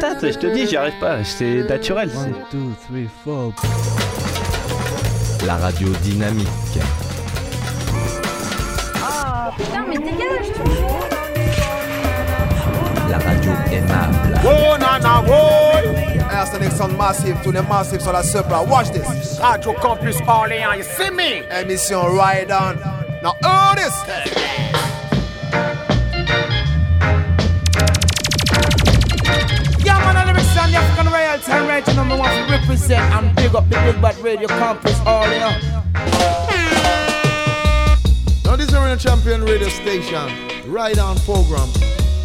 patate, je te dis, j'y arrive pas, c'est naturel. One, c'est- two, three, four. La radio dynamique. Putain, mais dégage, La radio aimable. Oh, nana, oh! One massive to the massive sur la supra. Watch this. Radio Campus Orléans, you see me? Émission Ride On. Now, oh, this. Royalty and right number one to represent and big up the Big Bad Radio Campus Orleans. Now, this is a champion radio station. Ride On program.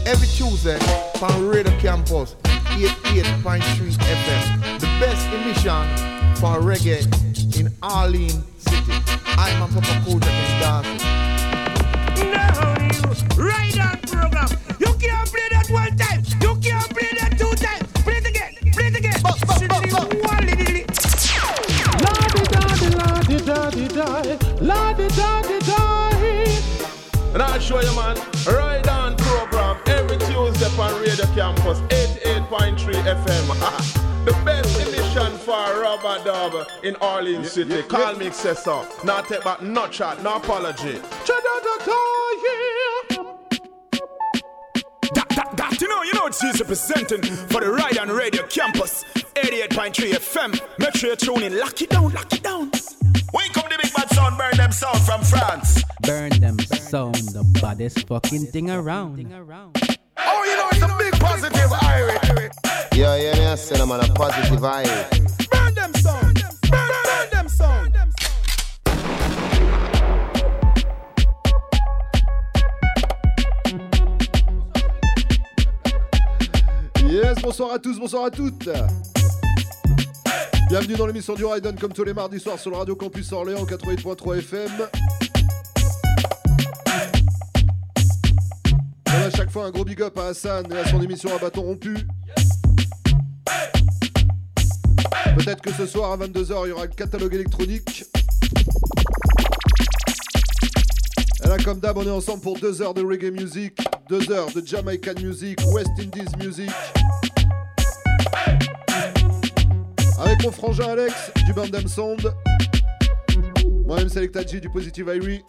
Every Tuesday from Radio Campus 88.3 FM. The best emission for reggae in Orleans City. I'm a Papa Kodak and Darcy. No, you ride on program. You can't play that one time. And I'll show you, man. Ride on program every Tuesday on Radio Campus 88.3 FM. the best edition for Rub-a-Dub in Orleans City. Call me Cesar. Not take back, not chat, no apology. Yeah. That, that, that, you know, you know, it's easy presenting for the Ride on Radio Campus 88.3 FM. Make sure you tune in, lock it down, lock it down. Wake up the big bad sound, burn them sound from France. Burn them sound, the baddest fucking thing around. Oh, you know, it's a big positive Irie. Yeah, yeah, me I say I'm on a positive vibe. Burn them sound. Burn, burn them sound. Yes, bonsoir à tous, bonsoir à toutes. Bienvenue dans l'émission du Raiden comme tous les mardis soirs sur le Radio Campus Orléans 88.3 FM. On à chaque fois un gros big up à Hassan et à son émission à bâton rompu. Peut-être que ce soir à 22h il y aura le catalogue électronique. Et là comme d'hab on est ensemble pour 2 heures de reggae music, 2 heures de Jamaican music, West Indies music. Avec mon frangin Alex du Bandam Sound. Moi-même Selecta G du Positive Irie.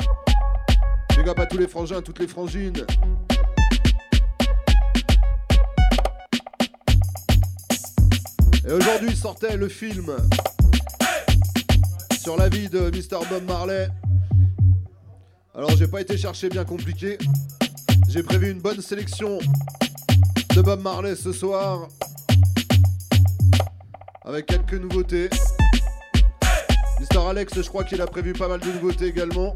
Big up à tous les frangins, toutes les frangines. Et aujourd'hui sortait le film sur la vie de Mr. Bob Marley. Alors j'ai pas été chercher bien compliqué. J'ai prévu une bonne sélection de Bob Marley ce soir. Avec quelques nouveautés. Mr. Alex, je crois qu'il a prévu pas mal de nouveautés également.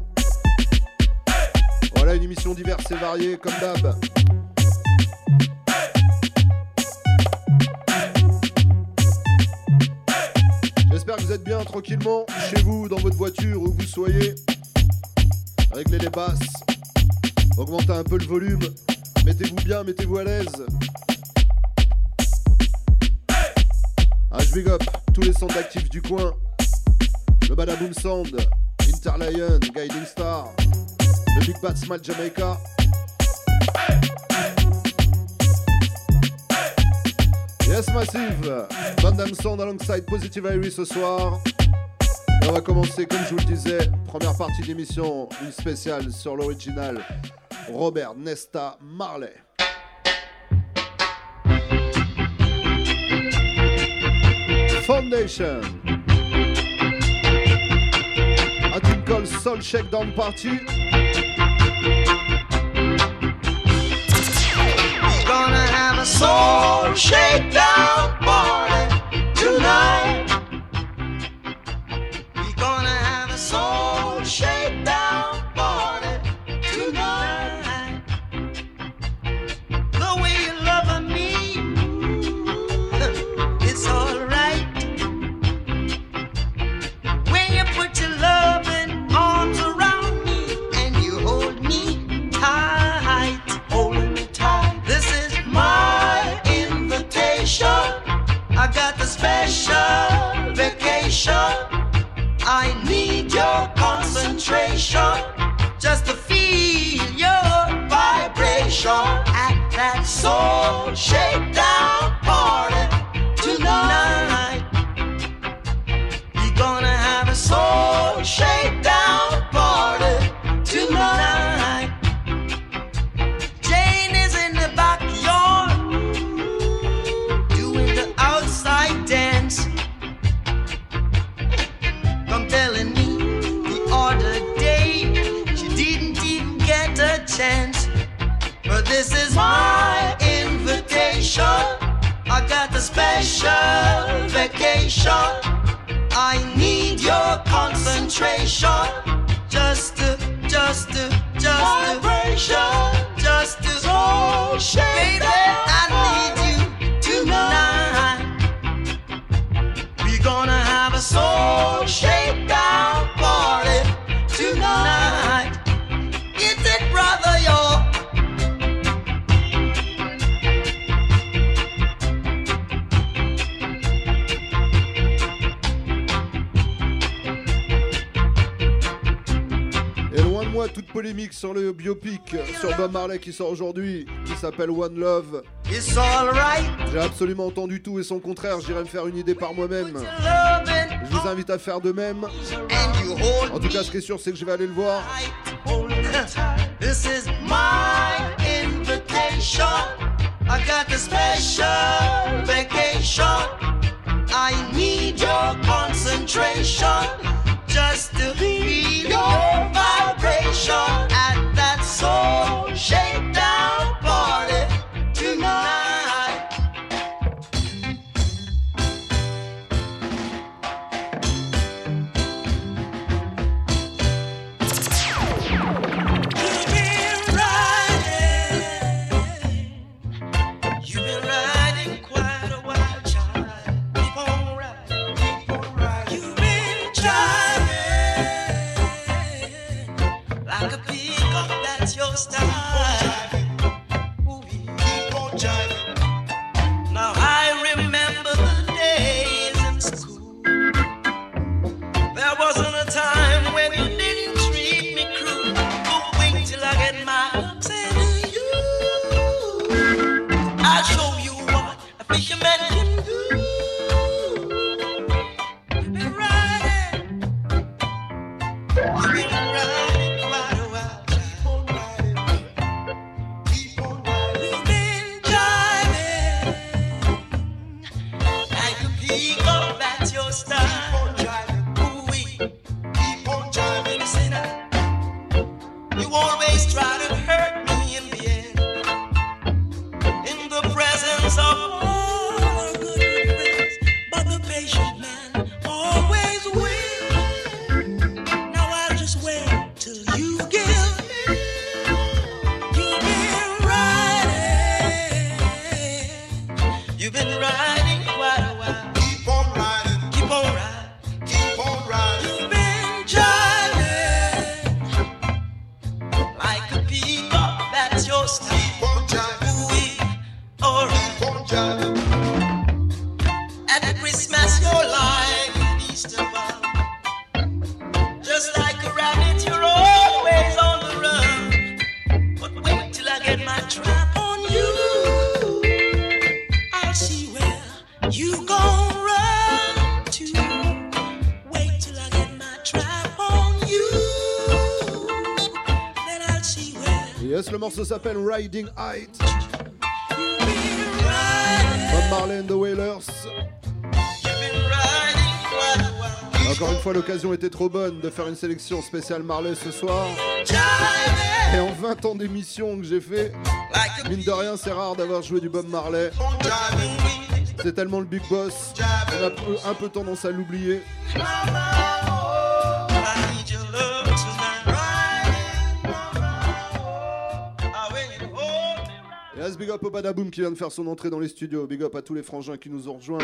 Voilà une émission diverse et variée comme d'hab. J'espère que vous êtes bien tranquillement chez vous, dans votre voiture, où vous soyez. Réglez les basses. Augmentez un peu le volume. Mettez-vous bien, mettez-vous à l'aise. Ah, je big up tous les centres actifs du coin. Le Badaboom Sound, Interlion, Guiding Star, le Big Bad Smile Jamaica. Yes Massive, Bandam Sound alongside Positive Iris ce soir. Et on va commencer, comme je vous le disais, première partie d'émission, une spéciale sur l'original Robert Nesta Marley. Foundation. A called Soul Shakedown Party. Gonna have a soul shakedown party tonight. Your special vacation. I need your concentration. Just to, just to, just vibration. Just to, so baby, I need you tonight. We gonna have a soul shakedown party tonight. It's it, brother, yo. Polémique sur le biopic sur Bob Marley qui sort aujourd'hui, qui s'appelle One Love. J'ai absolument entendu tout et son contraire, j'irai me faire une idée par moi-même. Je vous invite à faire de même. En tout cas, ce qui est sûr, c'est que je vais aller le voir. This is my invitation. I got a special vacation. I need your concentration just to feel your vibration at that soul shakedown a s'appelle Riding Height. Bob Marley and the Wailers. Encore une fois, l'occasion était trop bonne de faire une sélection spéciale Marley ce soir. Et en 20 ans d'émission que j'ai fait, mine de rien, c'est rare d'avoir joué du Bob Marley. C'est tellement le big boss, on a un peu tendance à l'oublier. Big up au Badaboom qui vient de faire son entrée dans les studios. Big up à tous les frangins qui nous ont rejoints.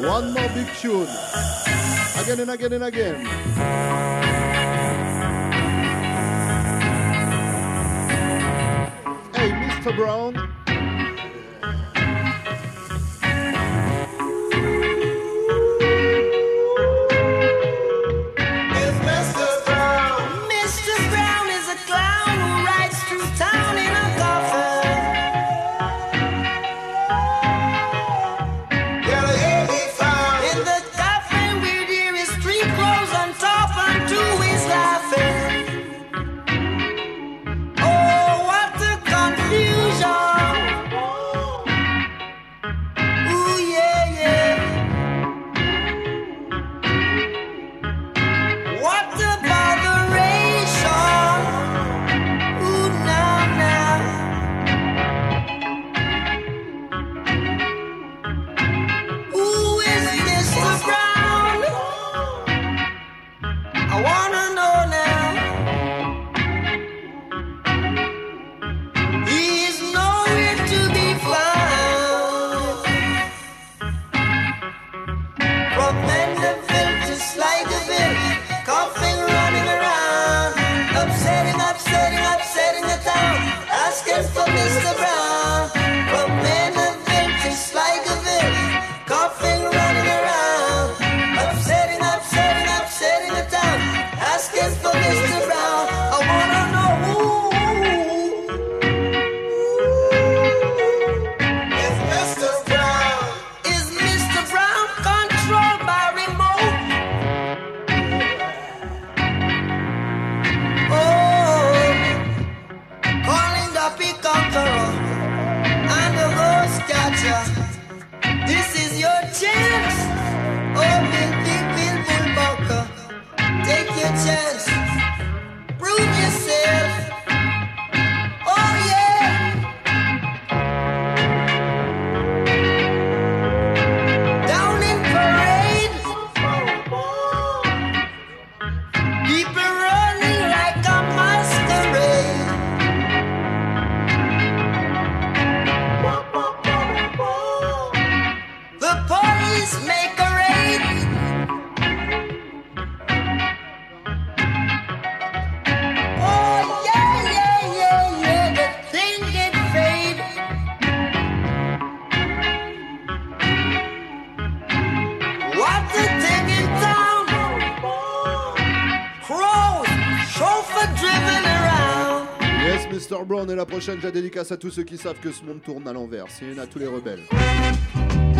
One more big tune. Again and again and again. Hey, Mr. Brown. prochaine, je la dédicace à tous ceux qui savent que ce monde tourne à l'envers. C'est une à tous les rebelles.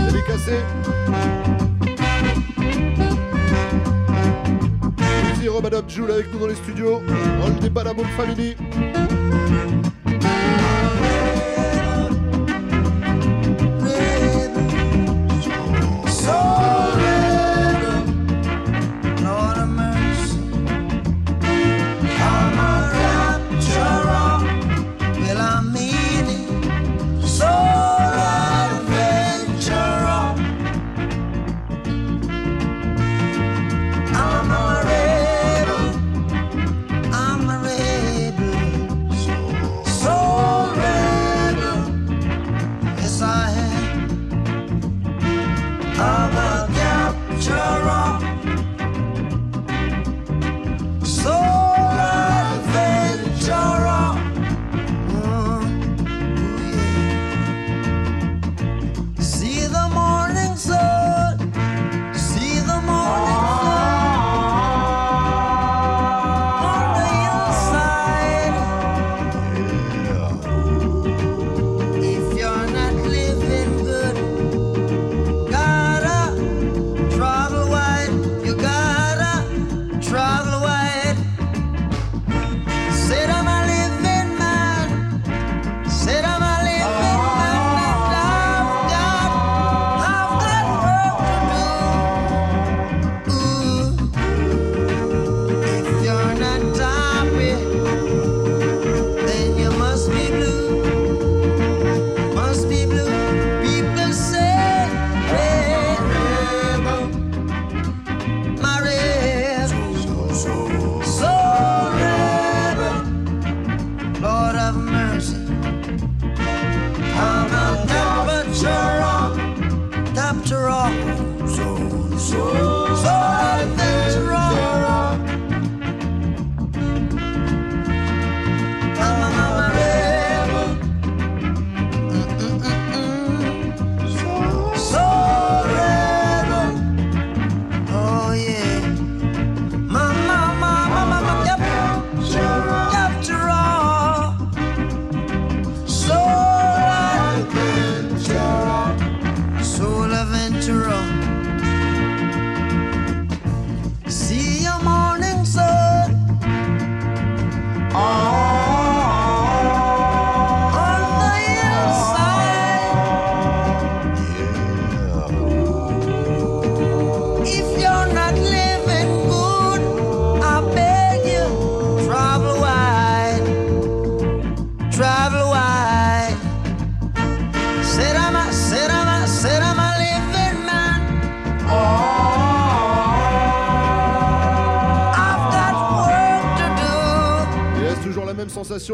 Dédicacé. Robadab Joule avec nous dans les studios. On le débat la bonne famille.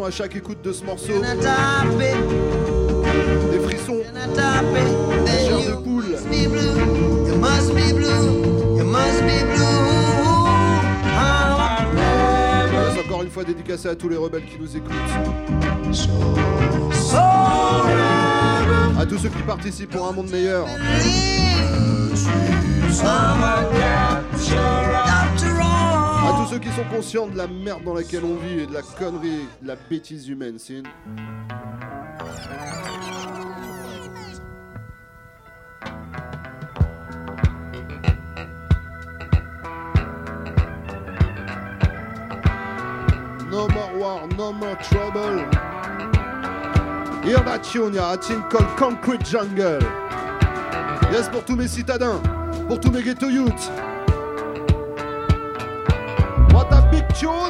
à chaque écoute de ce morceau. Des frissons, des chairs de poule. Encore une fois dédicacé à tous les rebelles qui nous écoutent. À tous ceux qui participent pour un monde meilleur. À tous ceux qui sont conscients de la merde dans laquelle on vit et de la connerie, de la bêtise humaine, c'est. No more war, no more trouble. Hear that tune, a team called Concrete Jungle? Yes, pour tous mes citadins, pour tous mes ghetto youths. enjoy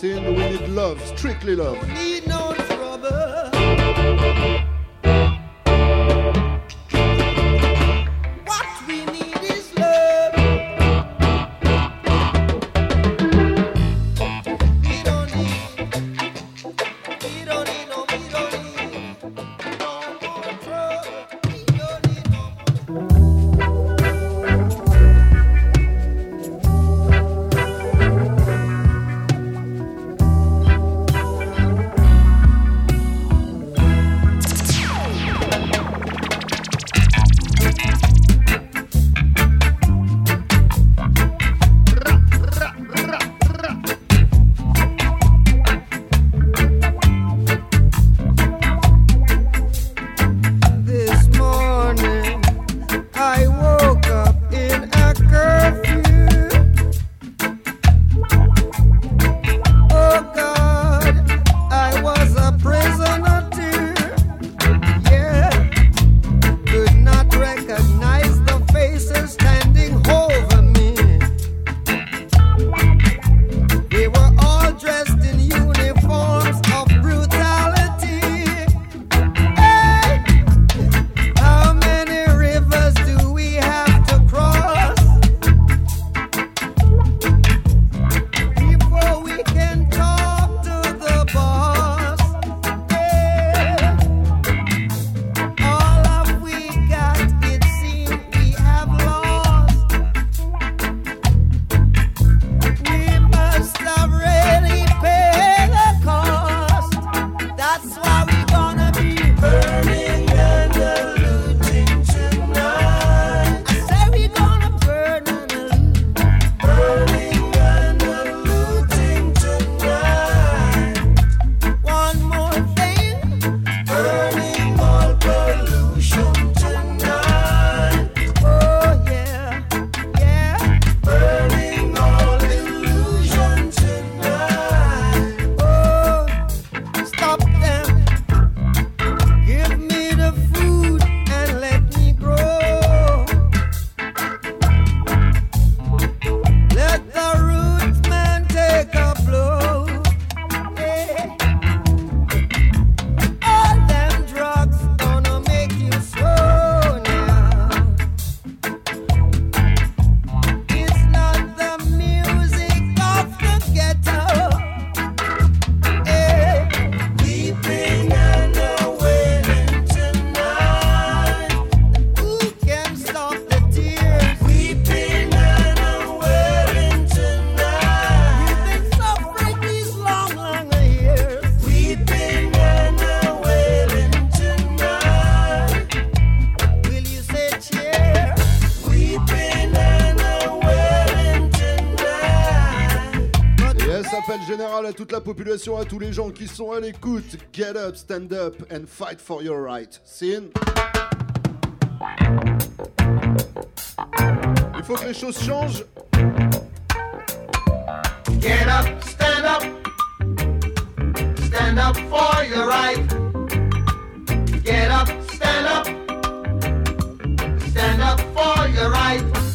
dancing, we need love, strictly love. Need no la population, à tous les gens qui sont à l'écoute. Get up, stand up and fight for your right. Sin. Il faut que les choses changent. Get up, stand up. Stand up for your right. Get up, stand up. Stand up for your right.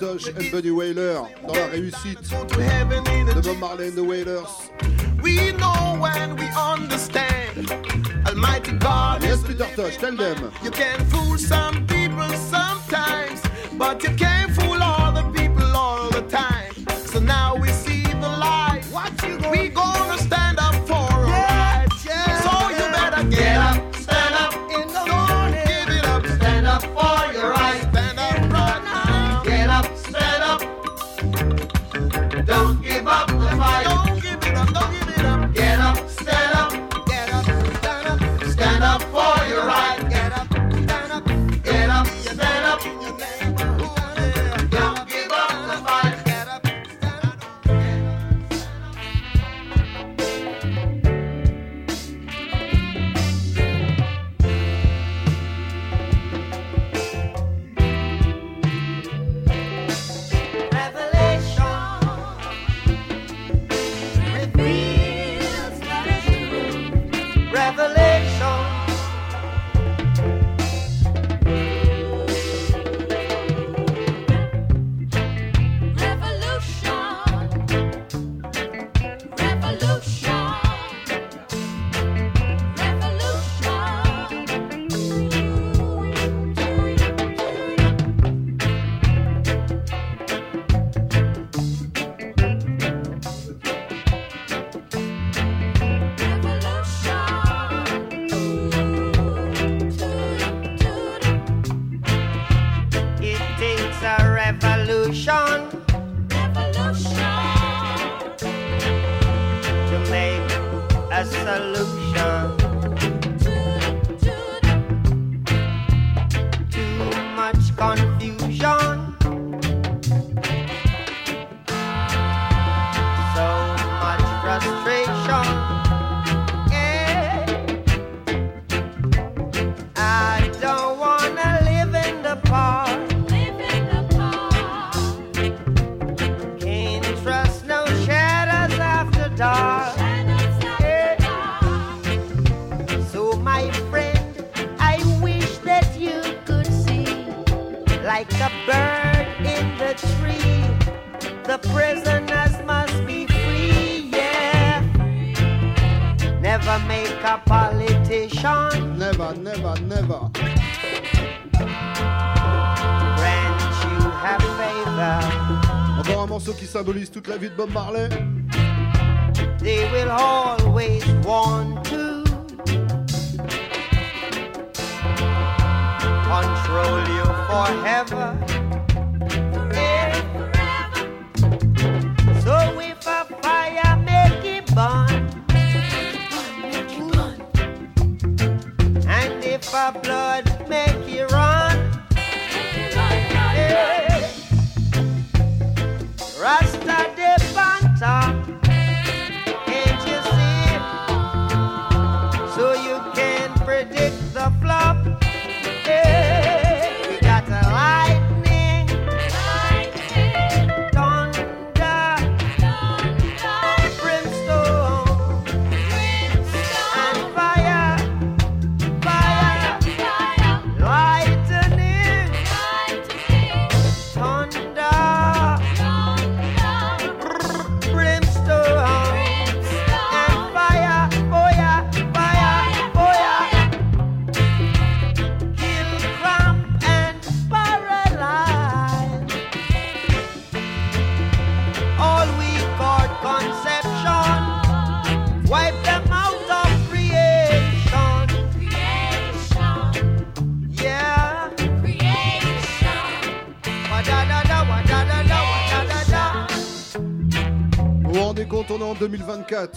Tosh and Buddy Whaler dans la réussite de Bob Marley and the Wailers. We know when we understand. Almighty God yes, Peter Tosh, tell them.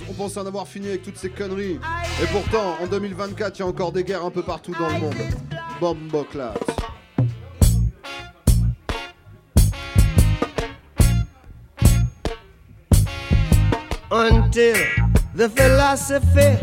on pensait en avoir fini avec toutes ces conneries. Et pourtant, en 2024, il y a encore des guerres un peu partout dans le monde. Bomboclat. Until the philosophy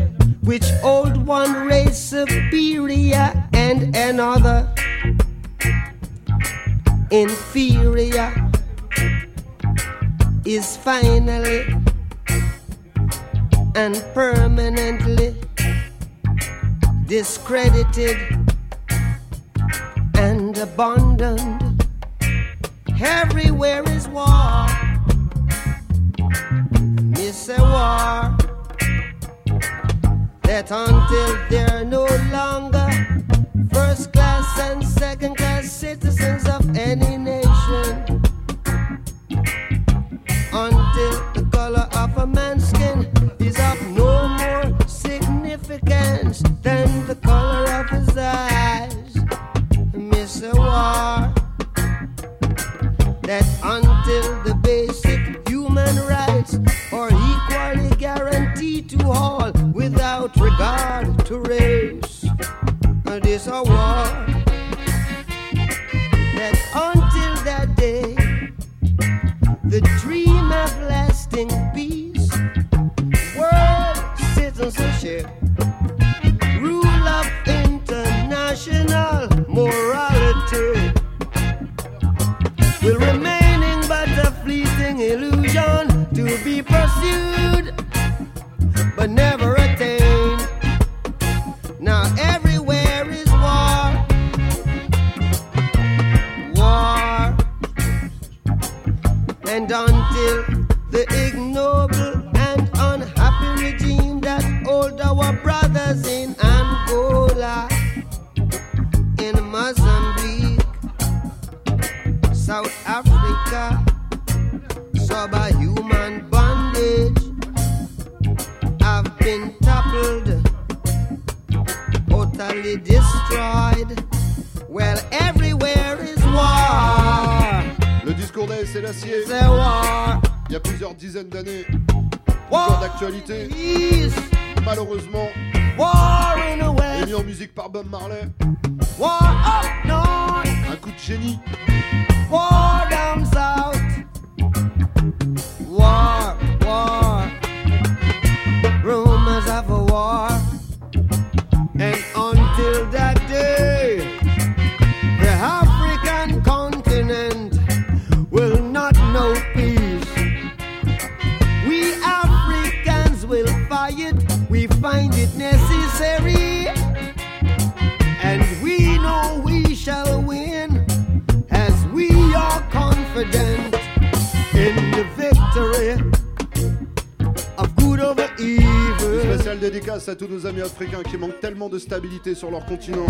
Until sur leur continent.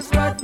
Is worth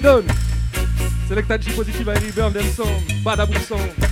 Poseidon. Selected G Positive and Reverb, them song,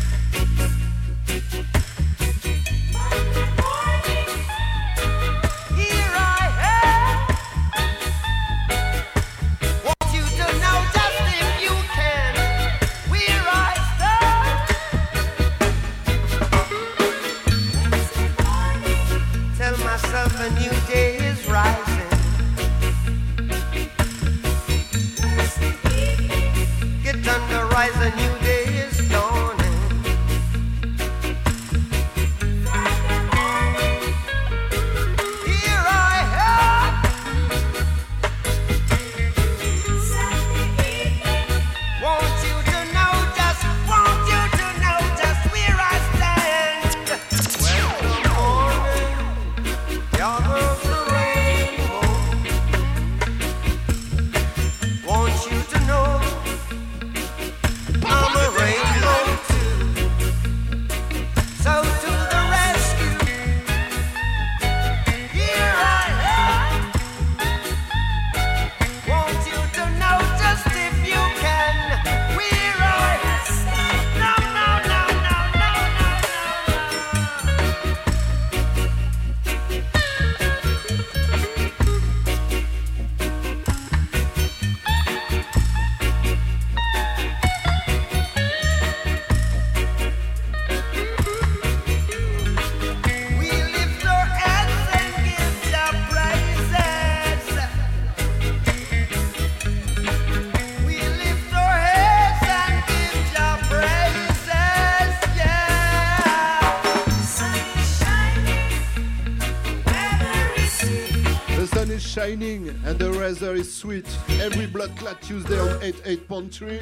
is sweet. Every blood Tuesday on 88.3.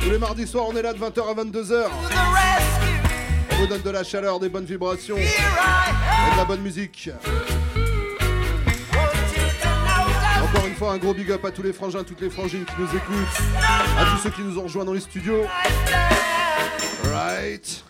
Tous les mardis soirs, on est là de 20h à 22h. On vous donne de la chaleur, des bonnes vibrations et de la bonne musique. Encore une fois, un gros big up à tous les frangins, toutes les frangines qui nous écoutent, à tous ceux qui nous ont rejoints dans les studios. Right.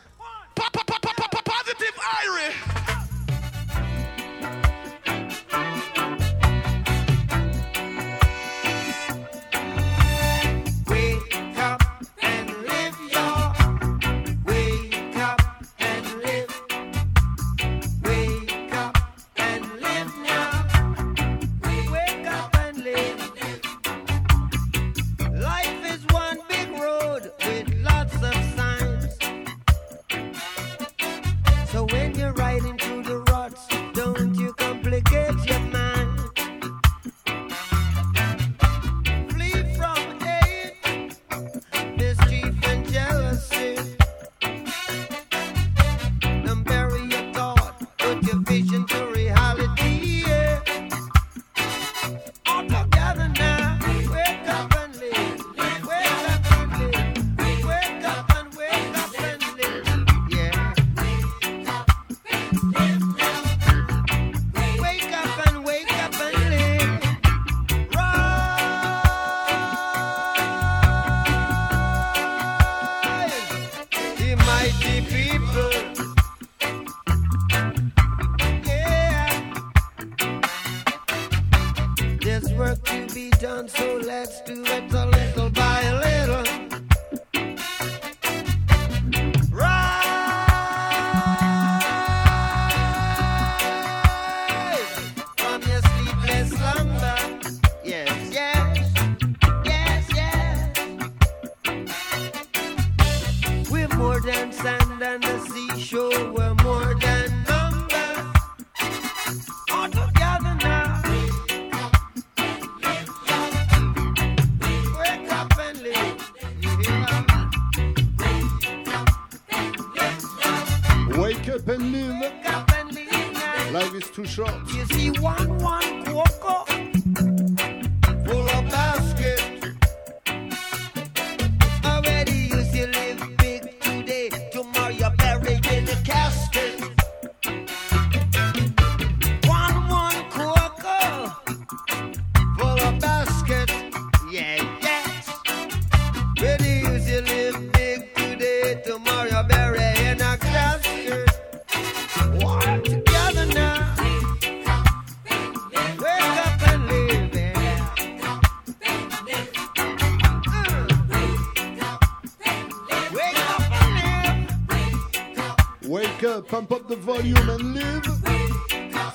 Pump up the volume and live.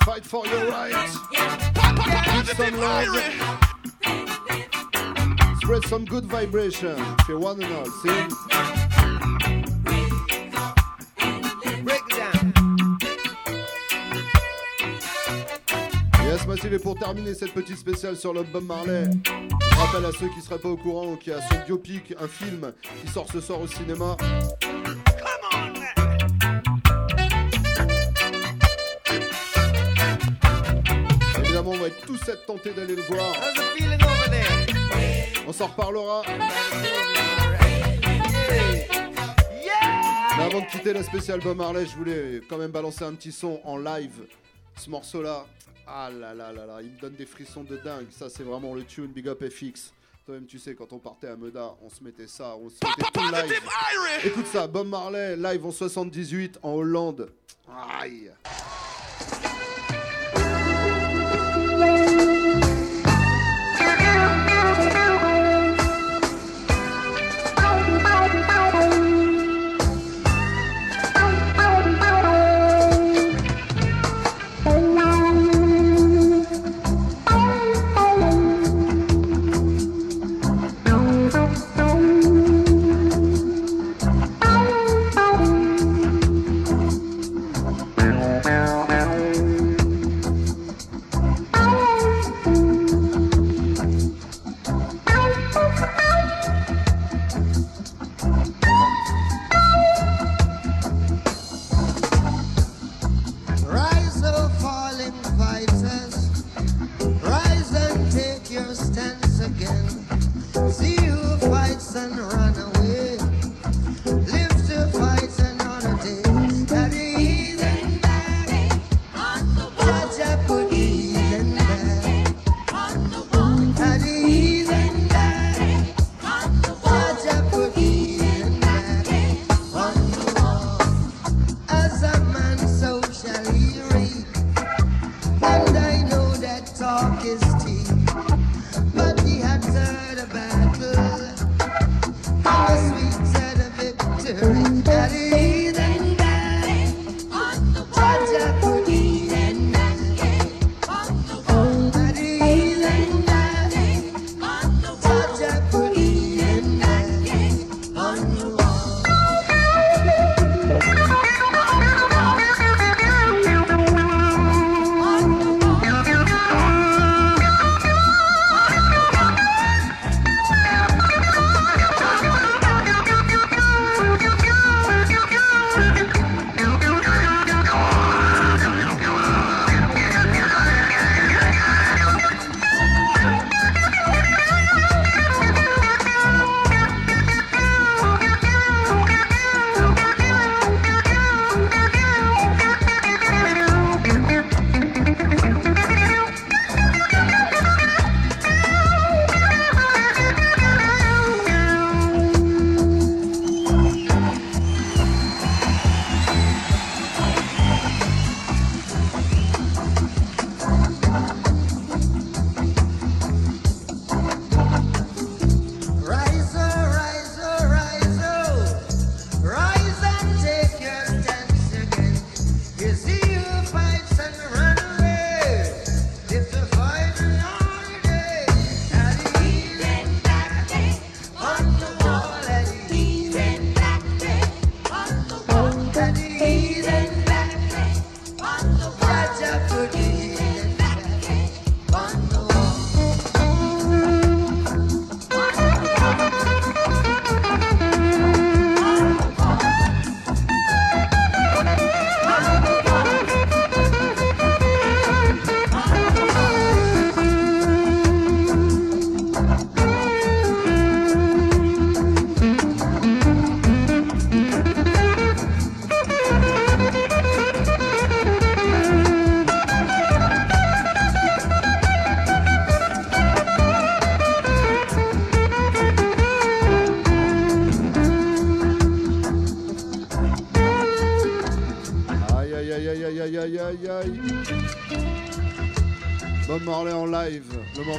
Fight for your rights. Give some love. Spread some good vibration. If you wanna know, see? Massive, et pour terminer cette petite spéciale sur l'album Marley, je rappelle à ceux qui seraient pas au courant qu'il y a son biopic, un film qui sort ce soir au cinéma. 7, d'aller le voir. On s'en reparlera. Mais avant de quitter la spéciale Bob Marley, je voulais quand même balancer un petit son en live. Ce morceau-là, ah là là là là, il me donne des frissons de dingue. Ça, c'est vraiment le tune Big Up FX. Toi-même, tu sais, quand on partait à Meda, on se mettait ça, on se mettait tout live. Écoute ça, Bob Marley, live en 78 en Hollande. Aïe. Rise,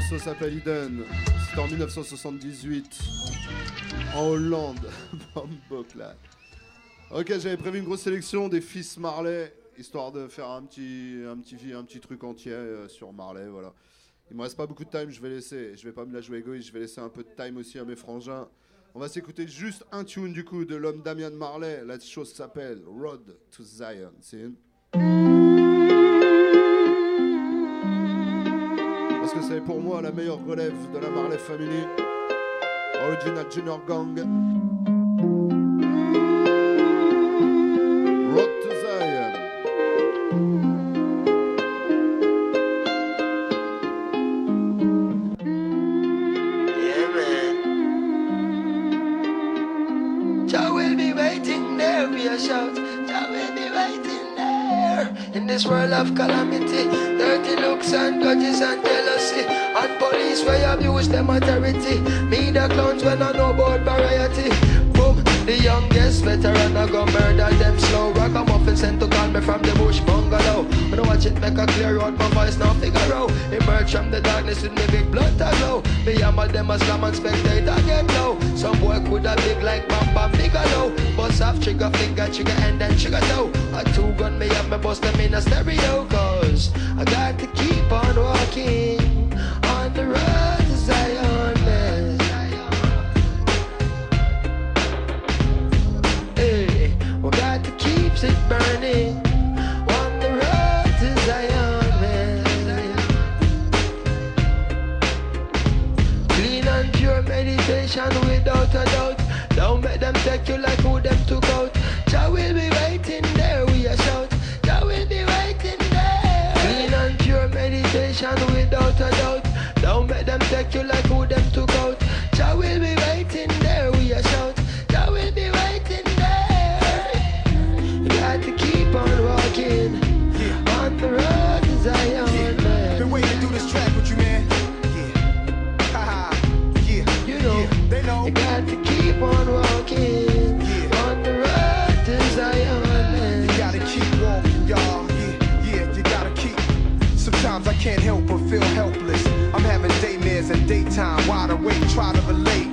morceau s'appelle Eden. C'était en 1978. En Hollande. Ok, j'avais prévu une grosse sélection des fils Marley, histoire de faire un petit, un petit, un petit truc entier euh, sur Marley, voilà. Il me reste pas beaucoup de time, je vais laisser, je vais pas me la jouer égoïste, je vais laisser un peu de time aussi à mes frangins. On va s'écouter juste un tune du coup de l'homme Damian Marley. La chose s'appelle Road to Zion. C'est. Parce que c'est pour moi la meilleure relève de la Marley Family. Original Junior Gang. Road to Zion. Yeah, man. Jah will be waiting there, we a shout. Jah will be waiting there. In this world of calamity, dirty looks and grudges and jealousy, and police where abuse them authority. Me the clowns when I know about variety. Boom, the youngest veteran I go murder them slow. Ragamuffin sent to call me from the bush bungalow. When I watch it make a clear out, my voice now figure out. Emerge from the darkness with me big blood to glow. Me hammer them a slam and spectator get low. Some boy coulda big like Bam Bam Bigelow. Bust off trigger finger, trigger and then trigger toe. A two gun me up, me bust them in a stereo. Cause I got to keep on walking you like who them took out. Jah will be waiting there, we a shout. Jah will be waiting there. Clean and pure meditation without a doubt. Don't make them take you like Sometimes I can't help but feel helpless. I'm having daymares and daytime, wide awake, try to relate.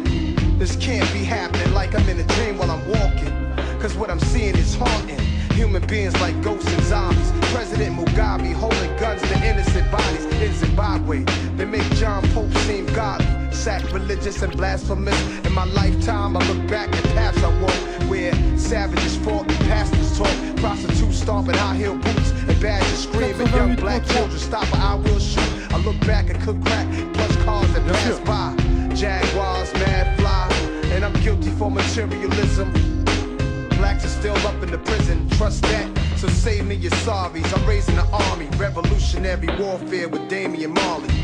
This can't be happening like I'm in a dream while I'm walking. Cause what I'm seeing is haunting. Human beings like ghosts and zombies. President Mugabe holding guns to innocent bodies in Zimbabwe. They make John Pope seem godly, sacrilegious and blasphemous. In my lifetime, I look back at paths I walk where savages fought and pastors taught. Prostitutes stomping high heel boots badges screaming. Young black children stop or I will shoot. I look back and cook crack, plus cars that pass by. Jaguars, mad fly, and I'm guilty for materialism. Blacks are still up in the prison, trust that. So save me your sorries. I'm raising an army, revolutionary warfare with Damian Marley.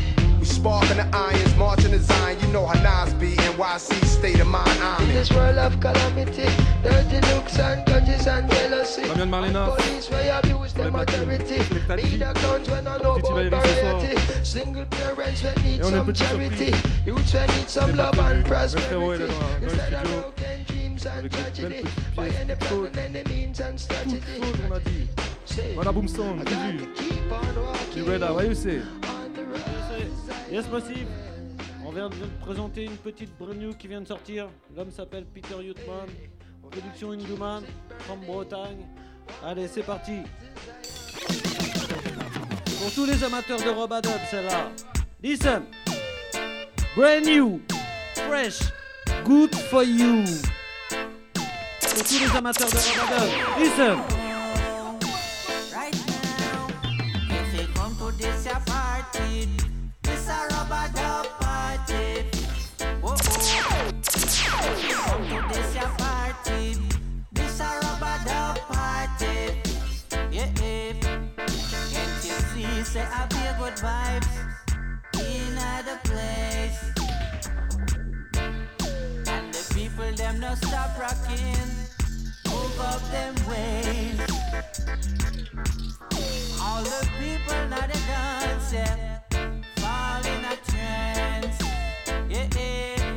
We sparking the irons, marching the Zion. You know how Nas be, NYC state of mind. In I'm this world of calamity, dirty looks and grudges and jealousy. Damian Marlena. Police where abuse them authority. Me the clowns when I know about Valérie ce soir. variety. Single parents when need Et on a une some charity. surprise. Youths when need some love and Le frérot est là prosperity. dans, dans le Instead of broken dreams and Avec une belle tragedy. petite By pièce. any plan and any means and strategy. Chaude, on a Voilà, boom sound, I got Juju. to keep on Tu walking es là, voyez où c'est Yes Massive On vient de présenter une petite brand new qui vient de sortir. L'homme s'appelle Peter Yutman. Production Induman from Bretagne. Allez, c'est parti. Pour tous les amateurs de Robadub, c'est là. Listen. Brand new. Fresh. Good for you. Pour tous les amateurs de Robadub. Listen. just stop rocking. Move up them ways. All the people now they dancing, fall in a trance. Yeah, yeah.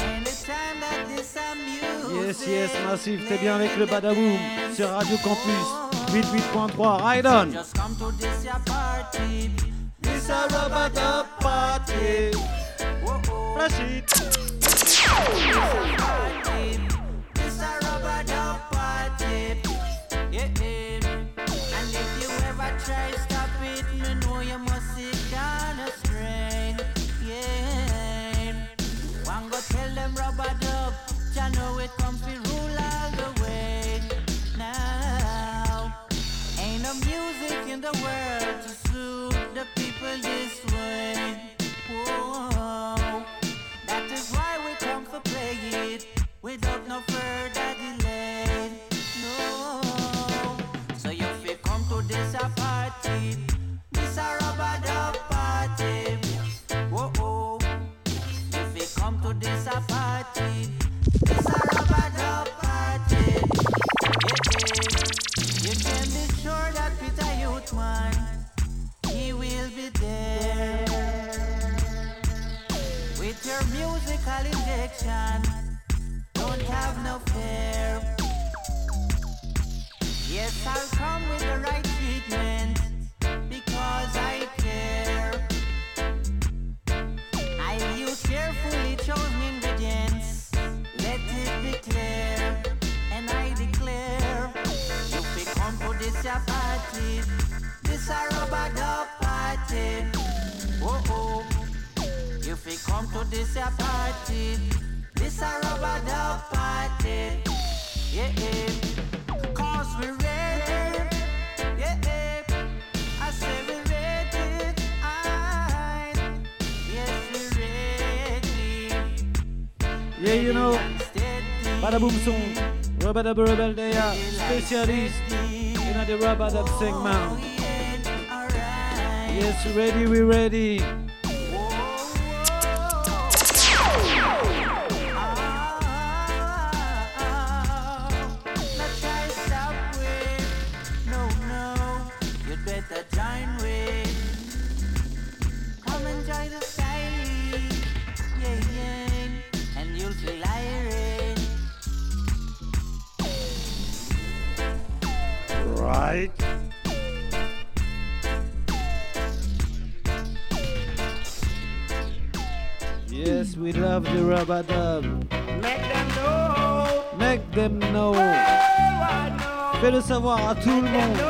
Anytime that this. Yes, yes, massif. T'es bien avec le Badaboom sur Radio Campus 88.3. Ride on. Just come to this your party. This a rubber dub party. Oh. Flash it. Oh. the music in the world to soothe the people this way. protection. Don't have no fear. Yes, I'll come with the right treatment because I care. I'll use carefully chosen ingredients. Let it be clear, and I declare. You pick on for this your party. This a rub-a-dub party. Oh oh. If we come to this party boom song Rub-a-Dub Rebel they are specialists in the Rub-a-Dub segment Yes ready we ready. à tout le monde.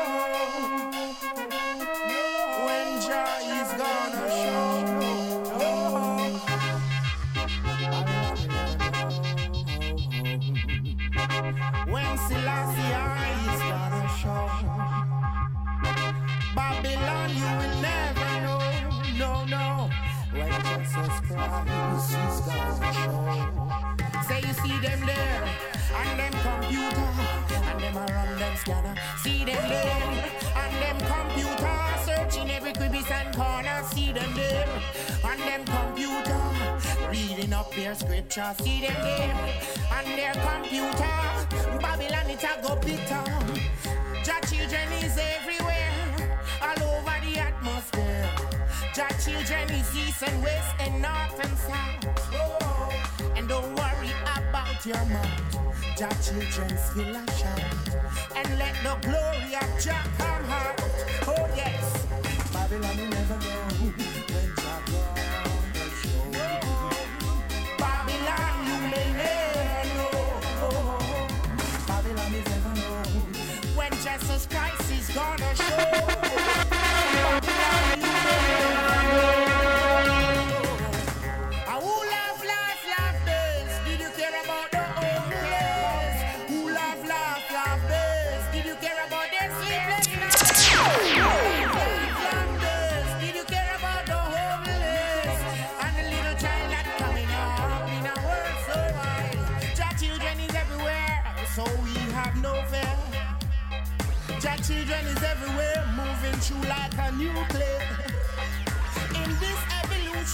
them there, and them computer, and them around them scanner. See them there, and them computer, searching every crevice and corner. See them there, and them computer, reading up their scripture. See them there, and their computer. Babylon it a go Peter. Jah children is everywhere all over the atmosphere. Jah children is east and west and north and south. Oh, and don't worry about your mouth. Jah children still a shout. And let the glory of Jah come out. Oh yes. Babylon will never know when Jah gonna show. Babylon you may never know. Babylon is never know when Jesus Christ is gonna show.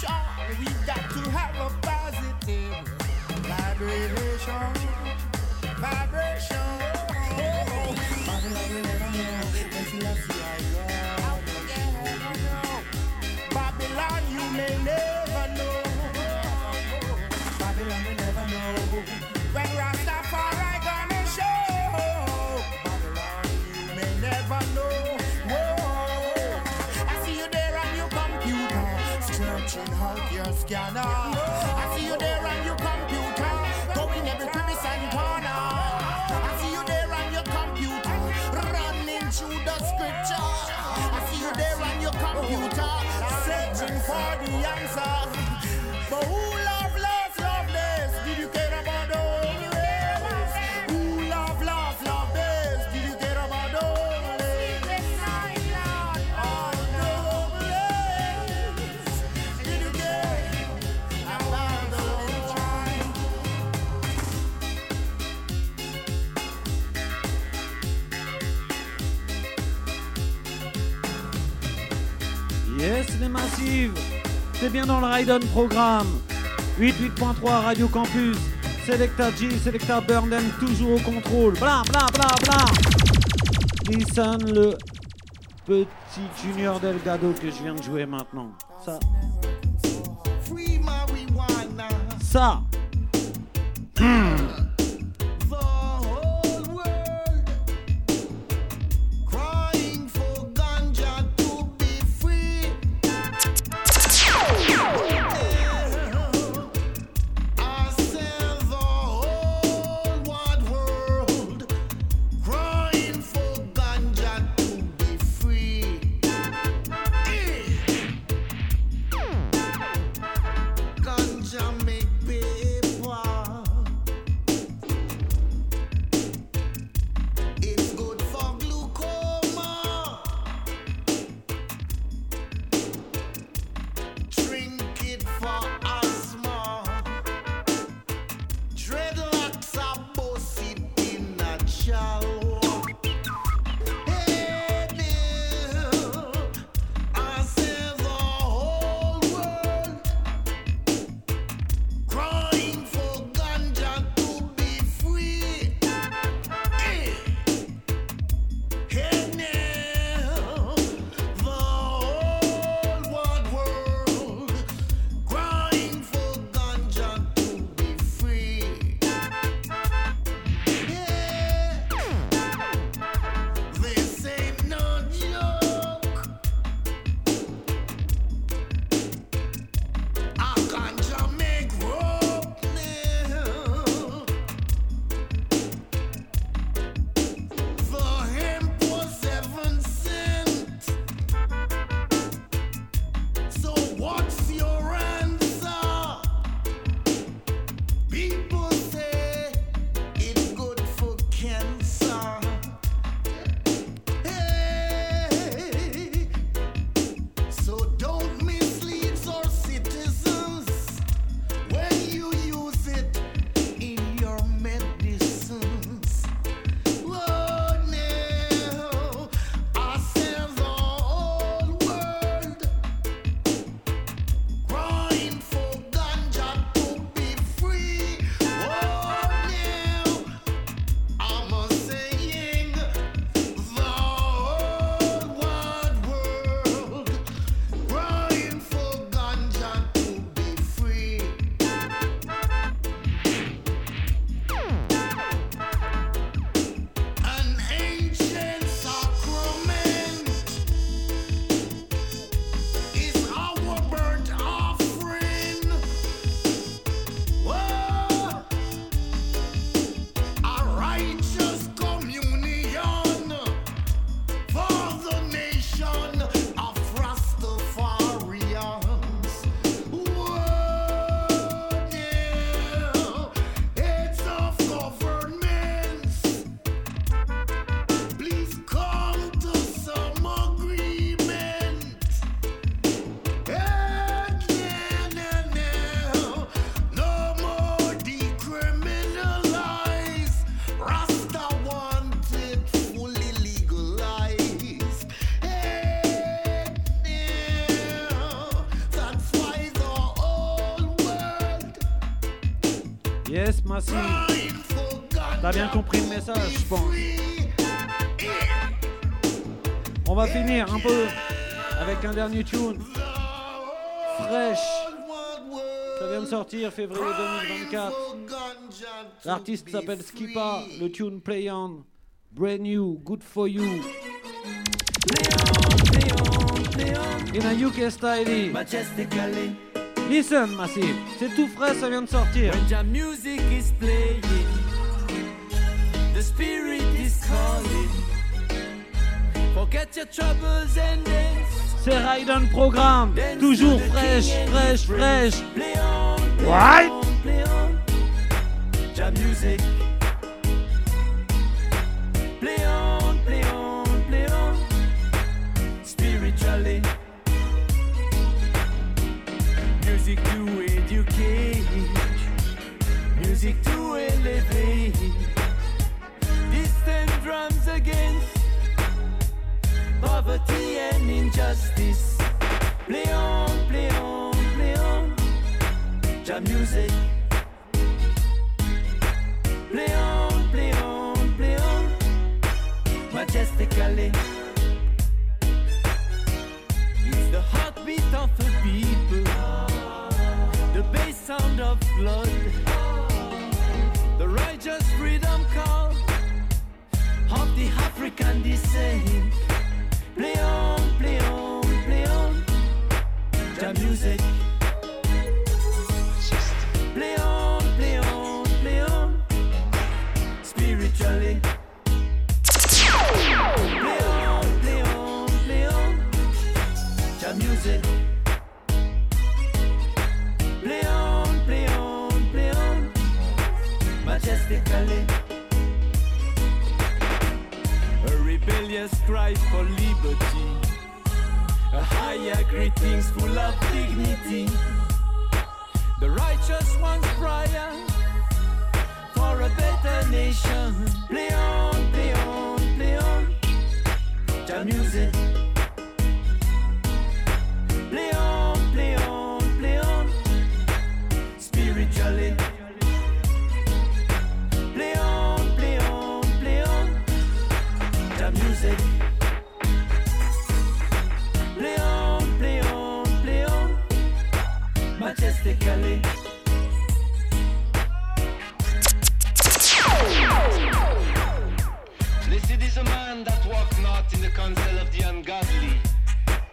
Evolution, we got to have a positive vibration. Vibration. Scanner. I see you there on your computer, going every crevice and corner. I see you there on your computer, running through the scripture. I see you there on your computer, searching for the answer. C'est bien dans le Raiden programme. 88.3 Radio Campus. Selecta G, Selecta Burnden, toujours au contrôle. Bla bla bla bla. Listen le petit Junior Delgado que je viens de jouer maintenant. Ça. Ça. Hmm. Un dernier tune. Fresh. Ça vient de sortir février 2024. L'artiste s'appelle Skipa. Le tune Play On. Brand new, good for you. In a UK style. Listen, Massive. C'est tout frais, ça vient de sortir. When music is playing, the spirit is calling. Forget your troubles and dance. C'est Raiden Programme. Toujours fraîche, fraîche, fraîche. Right. Your music. Play on, play on, play on. Spiritually. Music to educate. Music to elevate. Distant drums against poverty and injustice. Play on, play on, play on. Jam music. Play on, play on, play on. Majestically. It's the heartbeat of the people. The bass sound of blood. The righteous freedom call of the African descent. Play on, play on, play on. The music. Play on, play on, play on. Spiritually. Play on, play on, play on. The music. Play on, play on, play on. Majestically. Rebellious cry for liberty. A higher greetings full of dignity. The righteous one's prayer for a better nation. Play on, play on, play on. The music. Majestically. Blessed is a man that walk not in the counsel of the ungodly,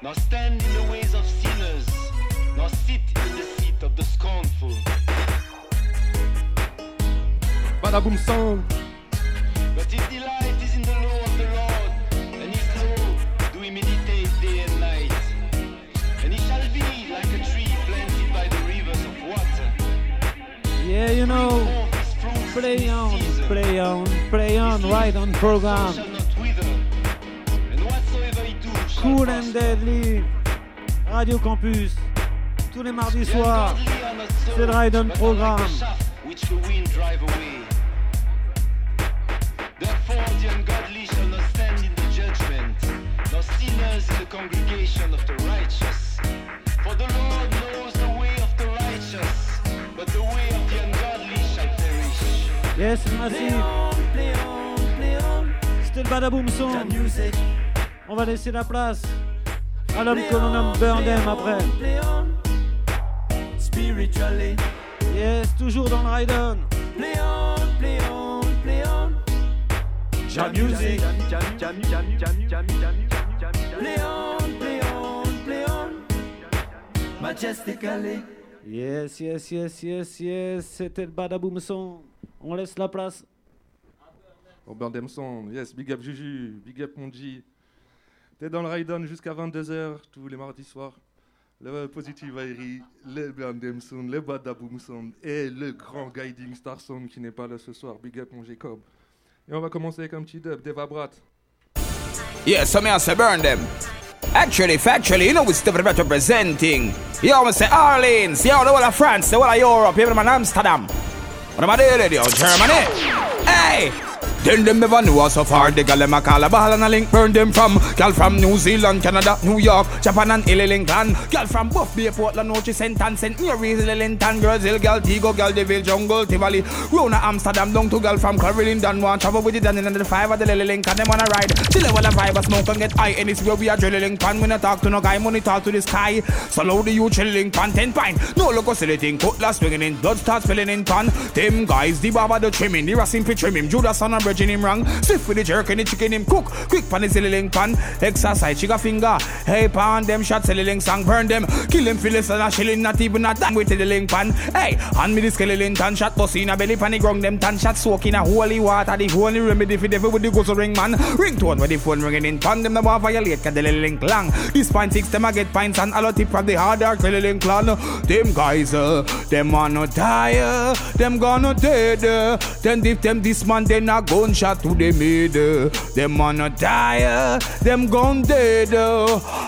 nor stand in the ways of sinners, nor sit in the seat of the scornful. Badaboom sound. But his delight Yeah, you know. Play on, play on, play on, right on program. Cool and deadly. Radio Campus. Tous les mardis soirs. C'est le Ride on away. Therefore the ungodly shall not stand in the judgment, nor sinners in the congregation of the righteous. For the Lord knows the way of the righteous, but the way of the ungodly. Yes, Massive. C'était le Badaboom Song. On va laisser la place à l'homme que l'on nomme Burnham après. Yes, toujours dans le Ride On. Play on, play on, play on. Jam music. Play on, play on, play on. Majestically. Yes, yes, yes, yes, yes. C'était le Badaboom Song. On laisse la place. Au Burn Them Sound. Yes, big up Juju, big up mon G. T'es dans le ride-on jusqu'à 22h tous les mardis soirs. Le Positive Airy, le Burn Them Sound, le Badaboom Sound et le grand Guiding Star Sound qui n'est pas là ce soir. Big up mon Jacob. Et on va commencer avec un petit dub, Deva Brat. Yeah, so me I say burn them. Actually, factually, you know we still representing. You always say Orleans, yo, the whole of France, the whole of Europe, even man Amsterdam. What am I doing, yo, Germany? Hey! Then them never know us so far. The gal them a call a ball and a link burn them from. Gal from New Zealand, Canada, New York, Japan and Illy Lincoln. Gal from Buff Bay, Portland, Noche, St. Ann, St. Mary's, girls, Hill, gal, Tigo, gal, Deville, Jungle, Tivoli. Rona, Amsterdam, down to gal from Carolyn, Don want travel with it and in the five of the Lily Lincoln. Them wanna ride. Chill while I vibe, a smoke and get high. And it's where we are drilling pan. When I talk to no guy, money talk to the sky. So the you chilling pan, ten pine. No look silly thing, cutlass swinging in, blood starts filling in pan. Them guys, the baba the trimming, the racing fi trim him. Judas on a bridging him wrong. Stiff with the jerk and the chicken him cook. Quick pan the silly link pan. Exercise, chica finger. Hey pan, them shot silly link song, burn them. Kill him, feel and a shilling, not even a dang with the link pan. Hey, hand me the skeleton tan shot, bust in a belly pan, the grung them tan shot, soak in a holy water. The only remedy for devil with the ghost ring man. Ringtone with the phone ringing in pan, them the want violate, cause the link long. This pint six, them a get pints and a lot tip from the hard dark silly link clan. Them guys, uh, them wanna die, uh, them gonna dead. Uh, then if them this man, then a gunshot to the mid. Uh, them wanna die, uh, them gone dead.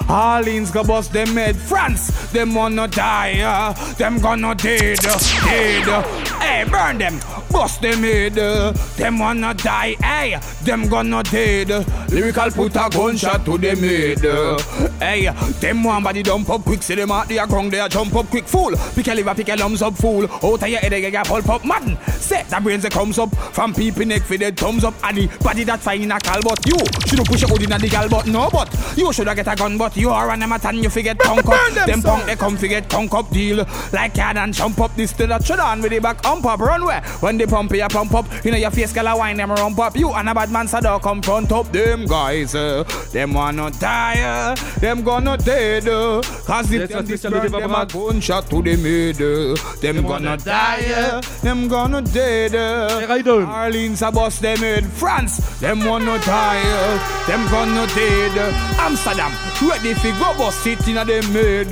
Orleans go bust them head. France, them wanna die, uh, them gonna dead, dead. Hey, burn them, bust them head. Them wanna die, hey, them gonna dead. Lyrical put a gunshot to them head. Uh, hey, them one body dump up quick, see them out there, ground there, jump up quick, fool. Pick a liver, pick a lumps up, fool. Out of your head, you get pulp up, man. Set the brains that comes up from people neck for the thumbs up, and the body that fine in a cal, but you should push your hood in a the gal, but no, but you should get a gun, but you are an amateur and you forget punk up. them, Them punk son. they come forget punk up deal. Like can and jump up this to that shut on with the back ump up runway. When they pump you pump up, you know your face girl a wine them rump up. You and a bad man so don't come front up them guys. Uh, them wanna die, uh, them gonna dead. Uh, Cause if Yes, them that's this Mr. burn, Lodi them a gunshot to the mid. Uh, them gonna die, uh, them gonna dead. Uh, Orleans a bust them head. France, them wanna die, uh, them gonna dead. Uh, Amsterdam, ready fi go bust it inna them head.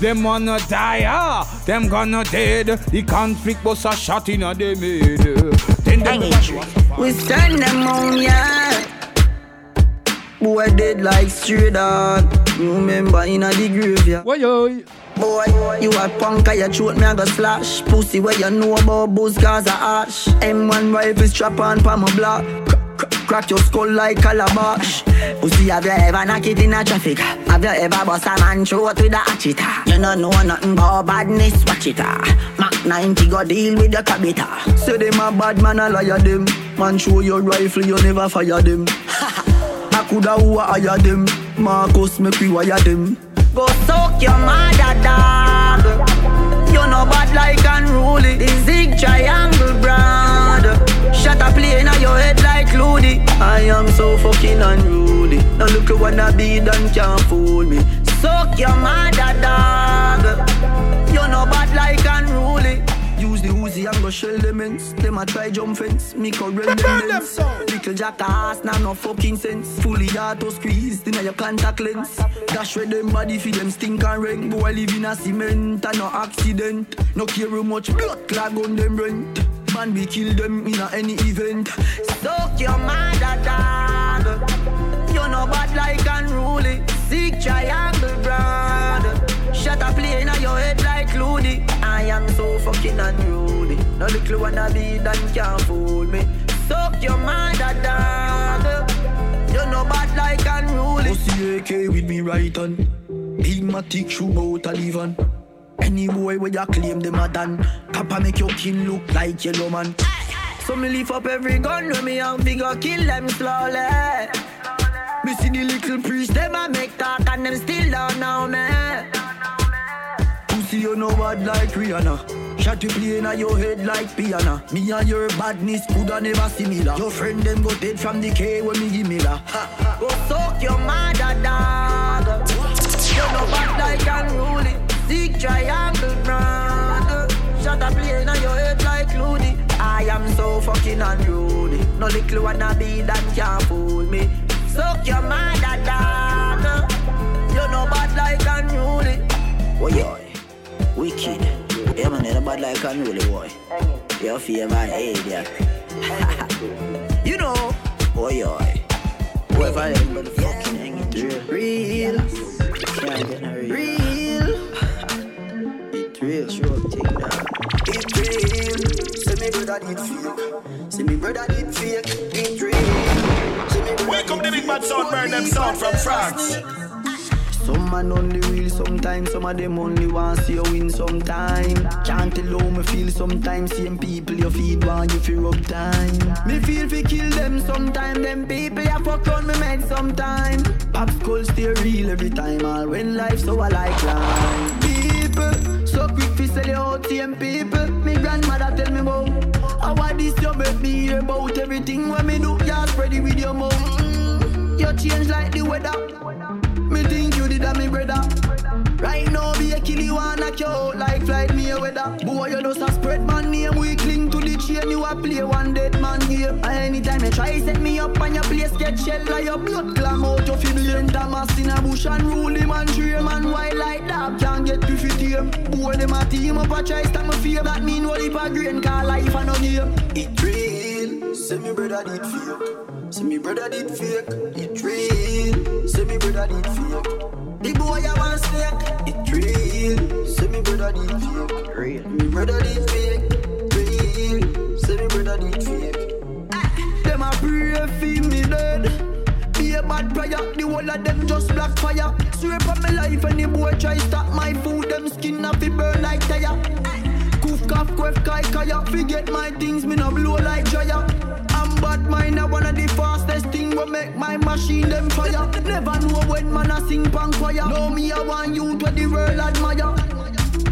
Them wanna die, ah, them gonna dead. The conflict bust a shot inna them head. Then them We stand them on, yeah. Boy dead like stray dog. You remember in a the graveyard. Boy, yo. Boy, you a punk, I throat me I go slash. Pussy where you know about booze cause I ash. M1 rifle strap on pa my block. Crack, your skull like calabash. Pussy, have you ever knock it in a traffic? Have you ever bust a man throat with a hatchet? You don't know nothing about badness, watch it. ah. Mac 90 go deal with the cabita. Say them a bad man, I liar them. Man, show your rifle, you never fire them. I coulda who hire them. Marcus make we wire them. Go suck your mother dog. You know bad like unruly. The zig triangle brand. Shut up plane on your head like Loody. I am so fucking unruly. Now look what I be done can't fool me. Suck your mother dog. You know bad like unruly. Use the Uzi and go shell them ends. Them a try jump fence, me current them lens. Little jackass, now no fucking sense. Fully auto squeezed in your contact lens. Dash with them body for them stink and ring. Boy live in a cement and no accident. No care how much blood clog on them rent. Man we kill them in a any event. Suck your mother dog. You know bad like unruly. Sick triangle brand. Shut up plane on your head like Loody. I am so fucking unruly. No little wanna be done can't fool me. Suck your mother dog. You know bad like unruly. Pussy AK with me right on. Big matic shoe out a leave on. Any boy where you claim them a done. Papa make your kin look like yellow man. So me lift up every gun with me and go kill them slowly. Me see the little priest, them a make talk and them still don't know me. You know bad like Rihanna. Shot you play in your head like piano. Me and your badness coulda never similar. Your friend them go dead from the K when me give me la. Go suck your mother dog. You know bad like unruly. Sick triangle brand. Shot a play in your head like Looney. I am so fucking unruly. No little wanna be that can't fool me. Suck your mother dog. You know bad like unruly. Oh yeah, wicked. Yeah man, you're bad like unruly boy. Your favorite idiot. you know, oh yeah. Whoever them but fucking hang it real. Real. Can't get no real. Real. It real. Sure thing now. It real. Say me brother did fake. See me brother did fake. It real. See me Wake up the big bad sound, burn them sound from France. Some man only real sometimes, some of them only want see you win sometime. Can't tell how me feel sometimes, same people you feed want you feel rub time. Me feel fi kill them sometime, them people ya fuck on me mad sometime. Pop skull stay real every time, all when life so I like climb. People, so quick fi sell you out, same people. Me grandmother tell me about how I this you make me hear about everything when me do, ya spread it with your mouth. Mm, You change like the weather. Me think you did that, me brother. Right now, be a kill you wanna you out like flight me a weather. Boy, you just a spread man name. We cling to the chain, you a play one dead man. And anytime you try set me up on your place, get shell like your blood clam out of your enter mass in a bush and rule him and train man. Why like that? Can't get to fit him. Boy, them a team up a try stand my fear. That mean what if a grain call life and no game. It real. Say me brother did fake. Say me brother did fake. It real. Say me brother did fake. The boy I want snake. It real. Say me brother did fake. Real. Me brother did fake. Real. Say me brother did fake. Them a pray for me dead. Be a bad prayer. The whole of them just black fire. Swear for my life. Any boy try stop my food, them skin off it burn like tire. Koof cough quaff kai kaya. Forget my things, me no blow like dryer. Bad mind, I one of the fastest thing will make my machine them fire. Never know when man a sing pan choir. Know me I want you to the world admire.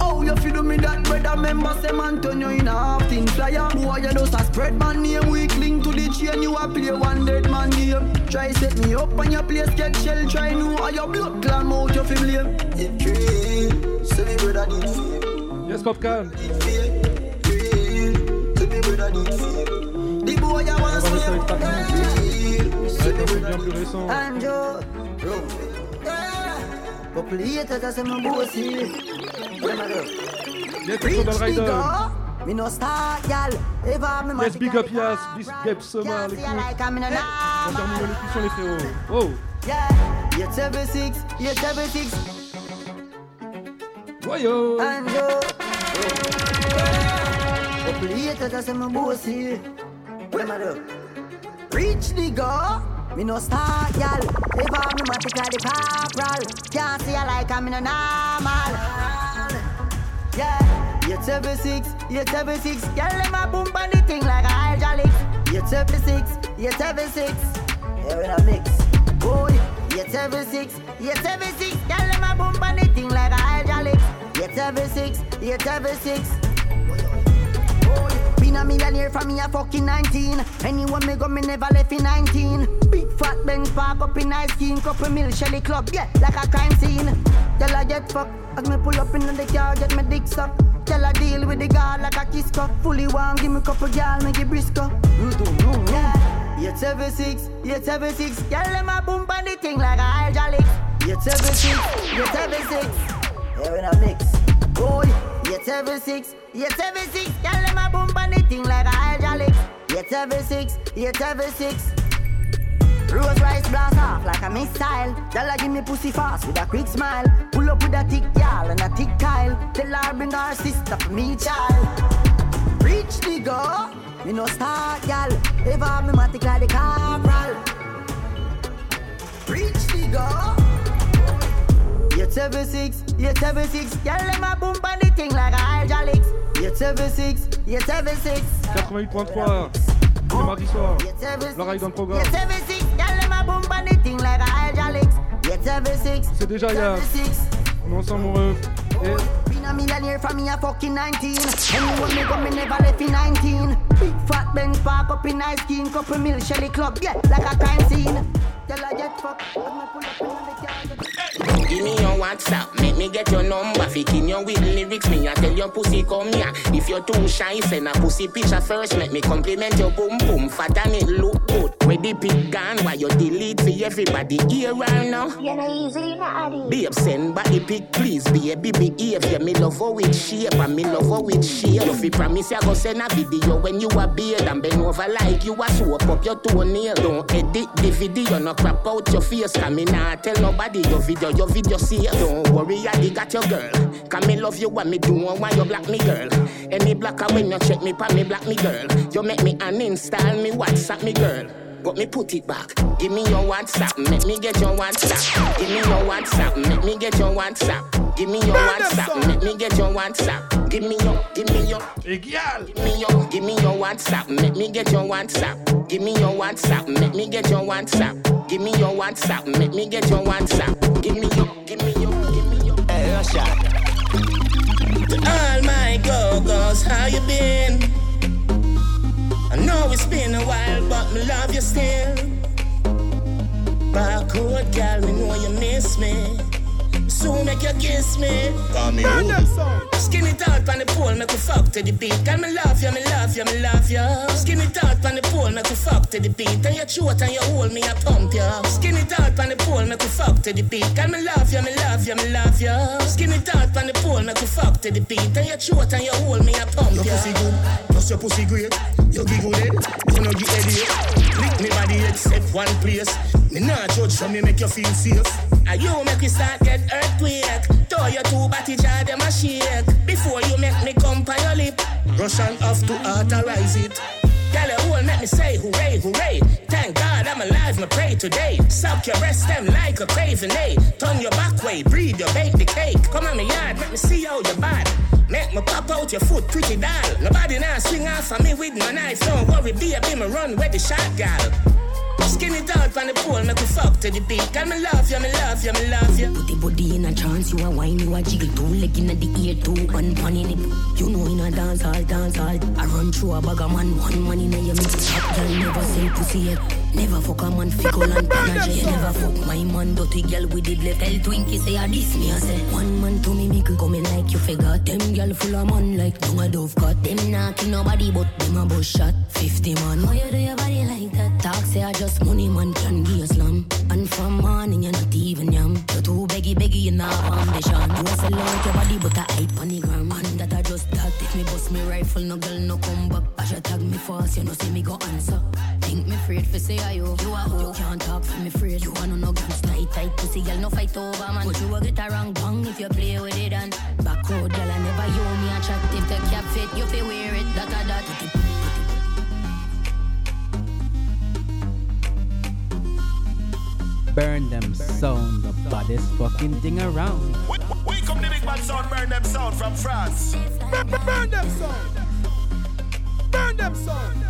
Oh, you feel me that brother member say man turn you in a half thing flyer. Boy, you just a spread man name, we cling to the chain, you a play one dead man game. Try set me up on your place, get shell, try know how your blood clam out your blame. It real, say me brother did feel. Yes, Popcorn. Say me brother did feel. The boy I want rester avec to Parking. Say me Avec un truc brother bien plus récent. And you, bro. Couple haters, I say my bossy. What am I doing? Yes, it's Global Rider. Me no star, gal. Ever me Yes, big up Yas, big up Soma, les coups. like I'm in a On termine le coup sur les frérots. Oh, Yeah, you're 76, you're 76. voyons. And you, couple haters, I say my bossy. What am I doing? Reach nigga. Me no star, gal. Ever me matic like the corporal. Can't see I like I'm in a normal. Yeah, you're 76, you're 76. Girl, let my boom on the thing like a hydraulics. You're 76, you're 76. Yeah, we a mix. Boy, you're 76, you're 76. Girl, let my boom on the thing like a hydraulics. You're 76, you're 76. Been a millionaire from me a fucking 19. Anywhere me go, me never left in 19. Big fat Benz park up in ice skin, couple mil Shelly club, yeah, like a crime scene. Tell I get fucked as me pull up in the car, get my dick sucked. Tell I deal with the guard like a kiss cup. Fully warm, give me couple gal, make it brisk up. You don't know, yeah. You're 76, you're 76. Girl, let my boom on the thing like a hydraulics. You're 76, you're 76. Yeah, we a mix. Boy, yet every six, yet every six, girl let a boom on the thing like a hydraulic. Yet every six, yet every six. Rose rice blast off like a missile. Dollar give me pussy fast with a quick smile. Pull up with a thick y'all and a thick Kyle. Tell her bring her sister for me child. Reach the girl, me no start y'all. Ever me matic like the corporal. Reach the girl. 876, 876, y'all aime ma boom pan the thing like a hydraulics. 876, 876. 88.3, le mardi soir, l'oreille dans le programme. 876, y'all aime ma boom pan the thing like a hydraulics. 876, c'est déjà y'a. On est ensemble, mon ref. Et... Been a millionaire from me a fucking 19. Anyone me go, me never left in 19. Big fat Benz park up in ice cream, couple mil, Shelly Club, yeah, like a crime scene. Tell her get fucked, as me pull up in the car. Give me your WhatsApp, make me get your number. Fikin your with lyrics, me I tell your pussy come here. If you're too shy, send a pussy picture first. Make me compliment your boom boom, fat and it look good. Where the pic gone, why you delete for everybody here right now? You know easy, not addy. Babe, send body pic, please. Baby, behave. Yeah, me love her with shape and me love her with shape. If you promise you go send a video when you a beard and bend over like you a soap up your toenail. Don't edit the video, no crap out your face. Come me nah tell nobody your video, your video see. Don't worry, I got your girl. Come me love you, what me do, why you black me girl. Any blacker when you check me, pa me black me girl. You make me uninstall me, WhatsApp me girl. But me put it back. Give me your WhatsApp, make me get your WhatsApp. Give me your WhatsApp, make me get your WhatsApp. Give me your WhatsApp, make me get your WhatsApp. Give me your, give me your, Give me your, give me your WhatsApp, make me get your WhatsApp. Give me your WhatsApp, make me get your WhatsApp. Give me your WhatsApp, make me get your WhatsApp. Give me your, give me your, give me your. Hey, Russia. To all my go-go's, how you been? I know it's been a while, but me love you still. Backward gal, me know you miss me. Soon make you kiss me. Come here. Skin it out on the pole, make we fuck to the beat. Girl, me love you, me love you, me love you. Skin it out on the pole, make we fuck to the beat. And your throat and your hole, me a pump you. Skin it out on the pole, make we fuck to the beat. Girl, me love you, me love you, me love you. Skin it out on the pole, make we fuck to the beat. And your throat and your hole, me a pump you. Your pussy good, plus your pussy great. You giggle it, you know you idiot. Lick me body except one place. Me not judge, so me make you feel safe. And you make me start get earthquake. Throw your two body jar, them a shake. Before you make me come by your lip. Russian have to authorize it. Girl, you whole make me say hooray, hooray. Thank God I'm alive, me pray today. Suck your breast them like a craving, eh? Turn your back way, breathe your bake the cake. Come on my yard, let me see how you bad. Make me pop out your foot, pretty doll. Nobody now swing off of me with my knife. Don't worry, baby, me run where the shot gal. Skin it out on the pole, make we fuck to the beat. Girl, me love you, me love you, me love you. Put the body in a trance, you a wine, you a jiggle two leg in the ear, two one pan in it. You know in a dance hall, dance hall. I run through a bag of man, one man in a your mix. Girl never say pussy yet. Never fuck a man fickle and panache. Never fuck my man, dirty girl with the left. Tell Twinkie say ah, I diss me, I say. One man to me, make coming like you forgot. Them girl full of man like young a dove cut. Them not nobody, but them a bush shot. 50 man, why you do your body like that? Talk say I just money man can give you slam. And from morning you're not even yam. You're too beggy beggy, you're not foundation. You a sell out your body, but I hype on the gram. And that I just if me bust me rifle, no girl no come back. I should tag me fast, you know see me go answer. Think me afraid for say I you. You a who? You can't talk for me afraid. You wanna no guns tight tight pussy, girl no fight over man. But you a get a wrong bang if you play with it and back road, girl I never you me attractive. The cap fit, you feel wear it. That a that. Burn them sound, the baddest fucking thing around. We come the big bad sound, burn them sound from France. Burn, burn, burn them sound. Burn them sound.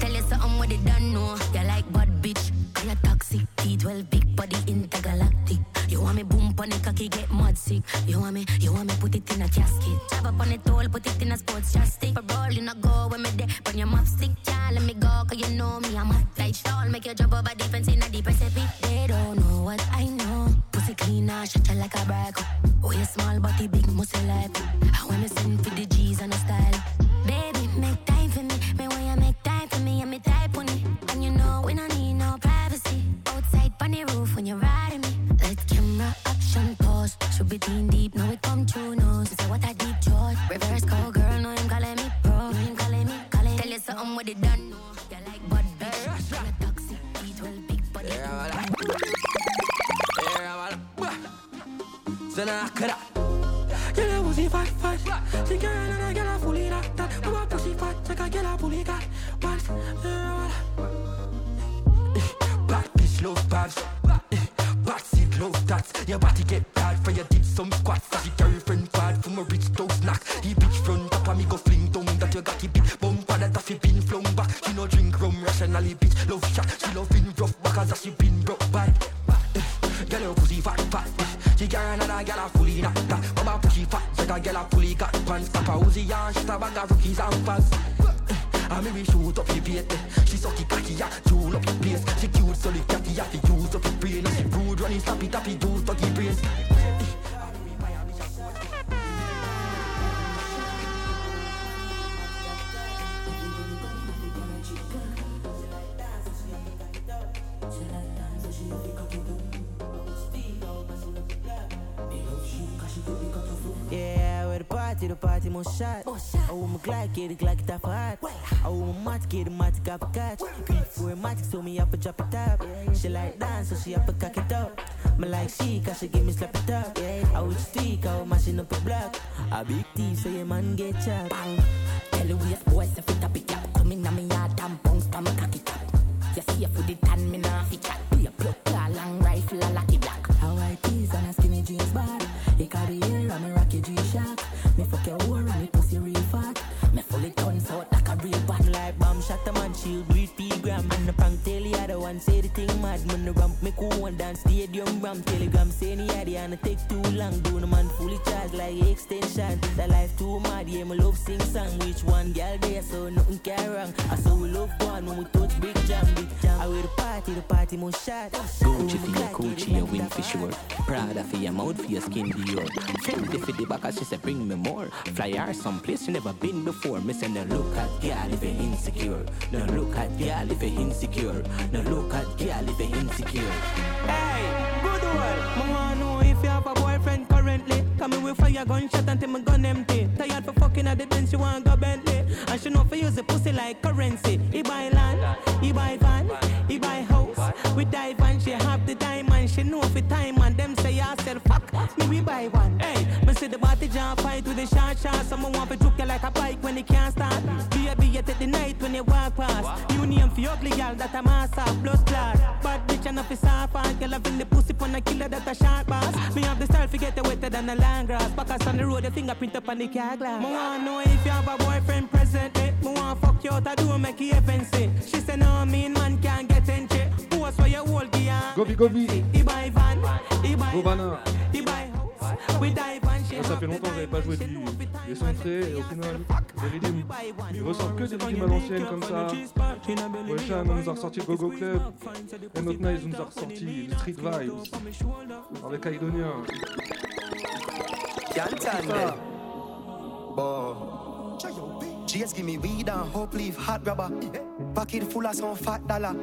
Tell you something what they don't know. You like bad bitch. I a toxic. T12 big body intergalactic. You want me boom on it, cocky get mud sick. You want me, you want me put it in a casket. Chop up on it all, put it in a sports chastic. For roll, you not go when me there. When your mouth stick, yeah, let me go, cause you know me. I'm hot like stall. Make you jump over defense in a deep recipe. They don't know what I know. Pussy clean, I shut you like a brag. Oh, you small body, big muscle life. I wanna send for the G's and the style. Baby, make time for me. Me want you make time for me. I'm me type on it. And you know we don't need no privacy. Outside on the roof when you're riding Should be teen deep, Now it come true nose. So what I deep like dance, so she up a cock you never been before. Me say no look at girl if you insecure. No look at girl if you insecure. No look at girl if you insecure. Nous a ressorti Gogo Club, et notre Nice nous a ressorti le Street Vibes avec it. Boy. Just give me weed and hope leave hot rubber. Pocket full of some fat dollar.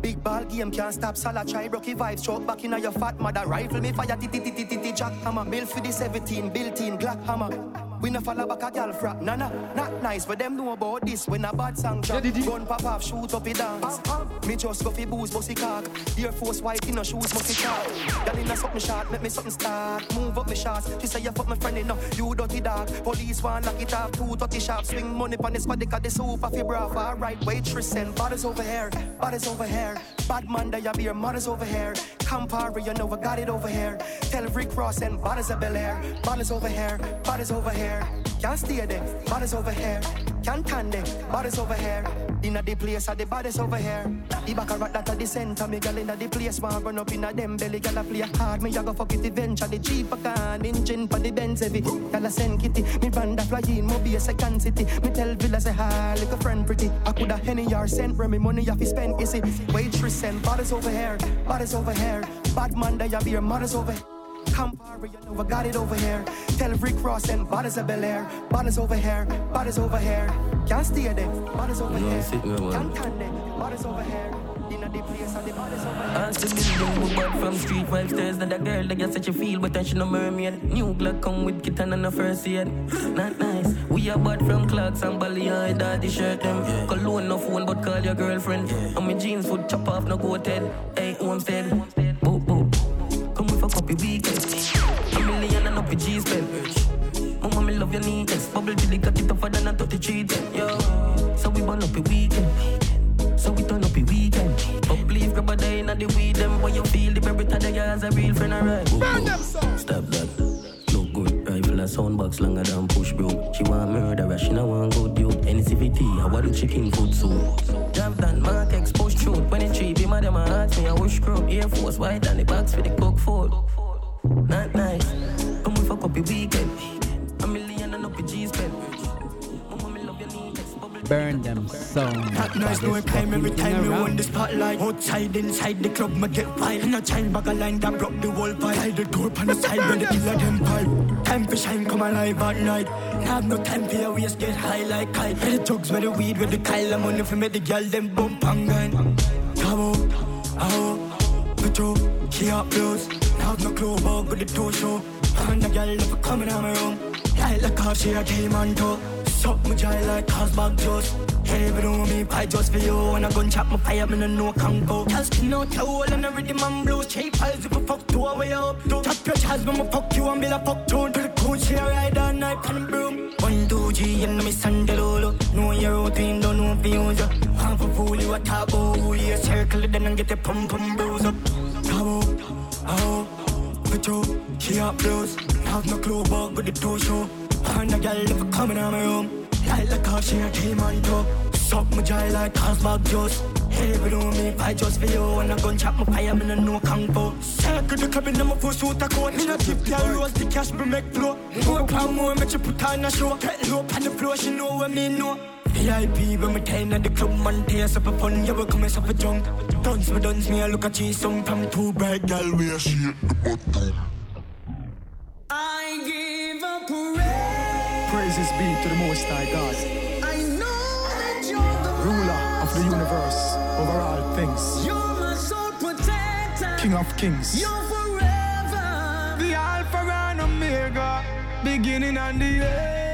Big ball game can't stop Salah. Try rocky vibes, choke back in your fat mother. Rifle me fire, ti ti ti ti ti ti jack hammer. Bill for the 17, built in Glock hammer. We no follow back a gal frap, nah nah, not nice. for them know about this when a bad song drop. Gun pop off, shoot up it dance. Me just go fi booze, bossy cock. Air Force white in no shoes, musty cock. Gal in a something shot, make me something start. Move up me shots. She say you fuck my friend enough, you dirty dog. Police want lock it up, two thirty sharp. Swing money pon the spot, they got the soup off your bra. Alright, waitress and bodies over here, bodies over here. Bad man, that you be your mothers over here. Campari, you know I got it over here. Tell Rick Ross and bodies of Bel Air. Bodies over here, bodies over here. Can't stay there, bodies over here. Can't stand there, bodies over here. Inna the place, are the bodies over here. The back a rat that at the center, me gal inna the place. Want run up inna them belly, gal a play hard. Me a go fuck it eventually. The Jeep a can, engine pa the Benz heavy. Gal a send kitty, me band a fly in, mo be a second city. Me tell Villa say hi, like a friend pretty. I coulda henny or sent me money off fi spend. It waitress and bodies over here, bodies over here. Bad man, that you be your mothers over here. Campari, you know I got it over here. Tell Rick Ross and bodies of Bel Air. Bodies over here, bodies over here. Can't stay there, bodies over No, here. sit me, man. Can't stand there, bodies over here. Inna the place, and the bodies over here. Ask the building we bought from street vibes stairs That a girl that you such a feel but then she no mermaid New Glock come with kitten and a first aid Not nice We are bought from Clarks and Bally and daddy shirt them Cologne no phone but call your girlfriend And my jeans foot chop off no go head Hey Homestead Boop your neatness Bubble till got it tougher than a 33 10 Yo So we burn up a weekend so we turn up a weekend. Up leave grab a day in the weed them when you feel the berry tada ya as a real friend alright. Stop that. Look good. Rifle a soundbox longer than push bro. She want murderer, she no want good dude. NCVT, I want to chicken food soup. Drive down Mark X post truth. When it cheap, him a them a ask me I wish crew. Air Force white and the box for the cook food. Not nice. Come we fuck up a weekend. Burn them sound. That noise no time every time you on the spotlight. Outside, inside the club, me get wild. In a chain bag of line that broke the whole pipe. Hide the door on the side where the killer them pipe. Time for shine, come alive at night. Have no time for your waist, get high like kite. Where the drugs, where the weed, where the Kyle, I'm money for me, the girl, them bump and grind. Come on, oh, Petro, she up blues. Have no clue about good the toe show. I'm And the girl never coming out my room. Light like how she a demon too. Suck my jaw like Cosbag juice. Hey, but don't me pie just for you. When I gun chop my fire, me no know can go. Girl skin out your hole and every man blue. Cheap pies if you fuck two away up. to. Tap your chest me fuck you and be like fuck tune. To the cool she a ride all night the broom. One, two, G, and me sandalolo. Know your routine, don't know if you use ya. Half a fool, you a top, oh, you circle it then and get the pump pump bruise up. On, oh, put you, she up blues. Have no clue about good the toe show. And a girl never coming out my room. Like how she a demon too. Suck my jaw like Cosbag juice. Hey, but don't me fight just for you. When I gun chop my fire, me no know kung fu. Circle the club in my full suit a coat. Me no tip girl rolls the cash, me make flow. More pound more, make you put on a show. Get low on the floor, she know what me know. VIP when me time at the club, man, tears up a fun. You will come as up a junk. Dance me, dance me, I look at you, some from two bright girl, we a shake the bottom. I give a praise. Praises be to the Most High God, I know that you're the ruler of the universe over all things, You're my soul protector. King of kings. You're forever. The Alpha and Omega, beginning and the end.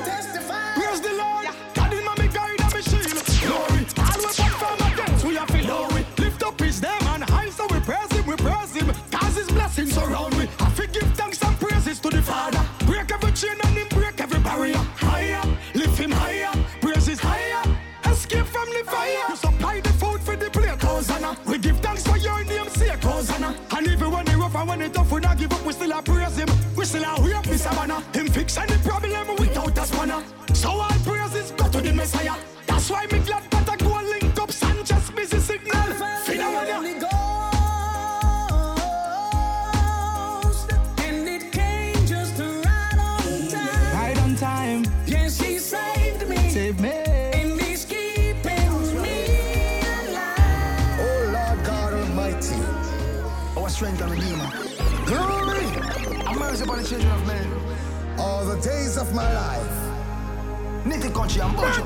Is my life. Nitty country and bunch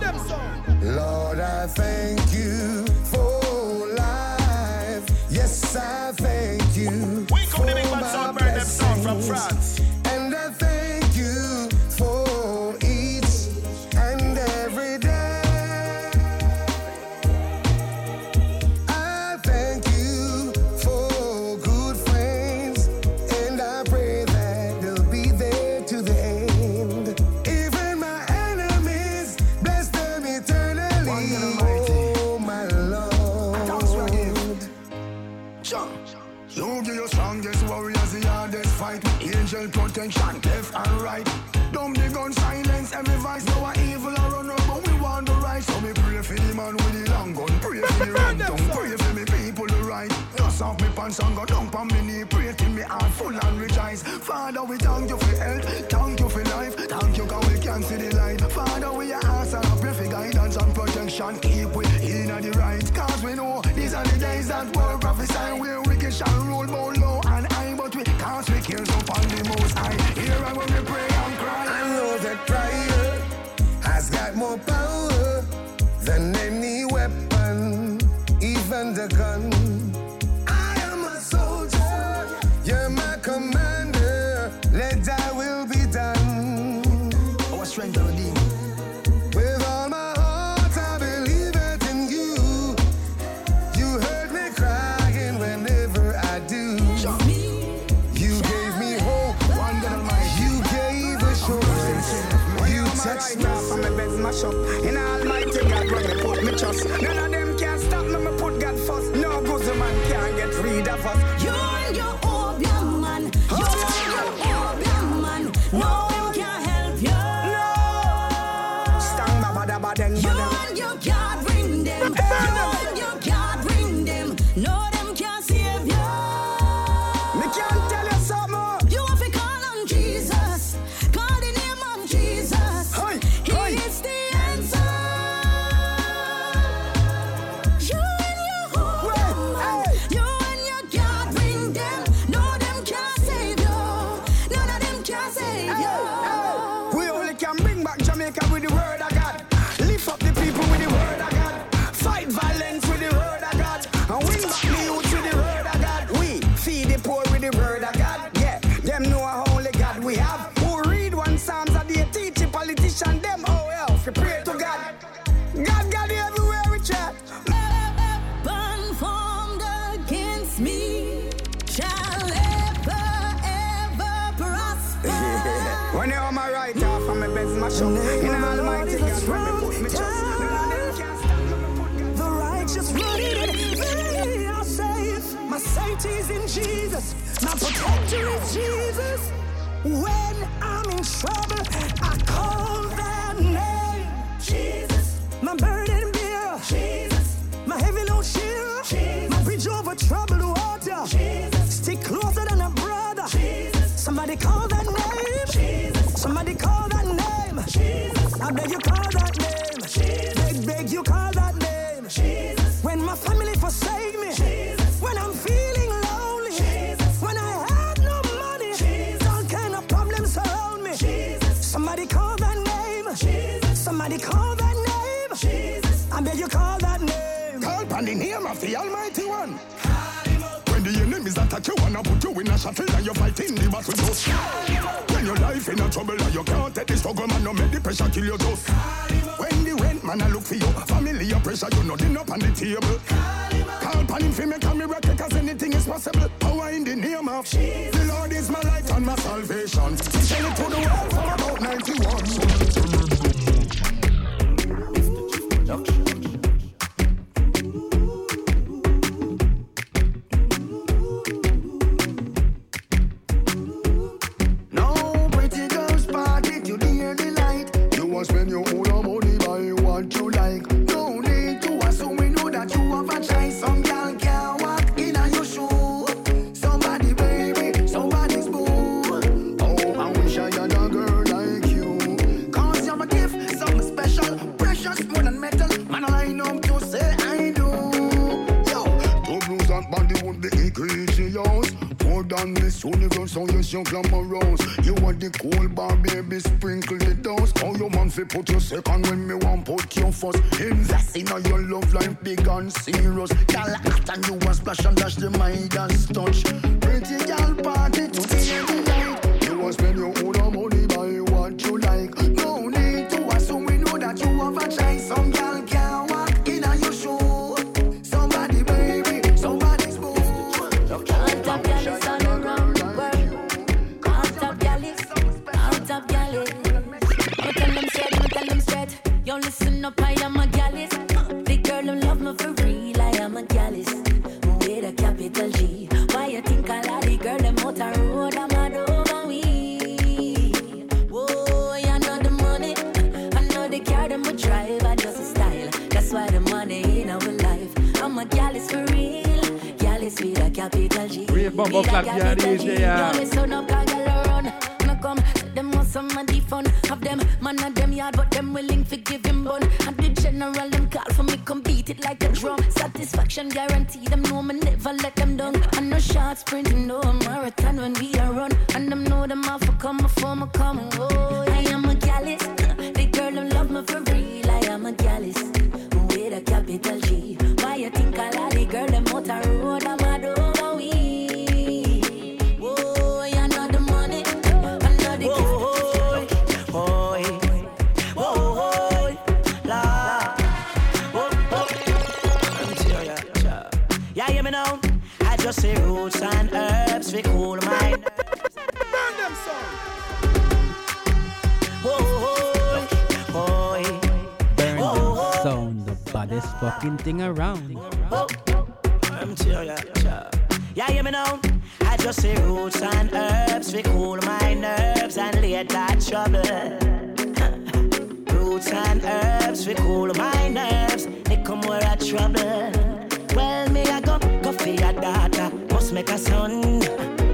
I'm you call that name. Call upon the name of the Almighty One. When the enemies attack you wanna put you in a shuttle and you fighting the battle. Just When your life in a trouble and you can't take the struggle man, no make the pressure kill you just When the rent man I look for you, family your pressure you know dinner on the table. Call upon him for make a miracle cause anything is possible. Power in the name of The Lord is my light and my salvation. He it to the world capital yeah, G. DJ, yeah. Yo, listen up, girl run. Me come, them want some of the fun. Have them, man of them yard, but them willing to give him bun. And the general them call for me, come beat it like a drum. Satisfaction guaranteed, them know me never let them down. And no short sprint, no marathon when we are run. And them know them off for come before me come. Oh, I am a gallus. The girl who love me for real, I am a gallus. Fucking thing around. oh. Cha. Yeah, hear me now. I just say roots and herbs we cool my nerves and late that trouble. Roots and herbs we cool my nerves. They come where I trouble. Well, me I go go for your daughter, must make a son.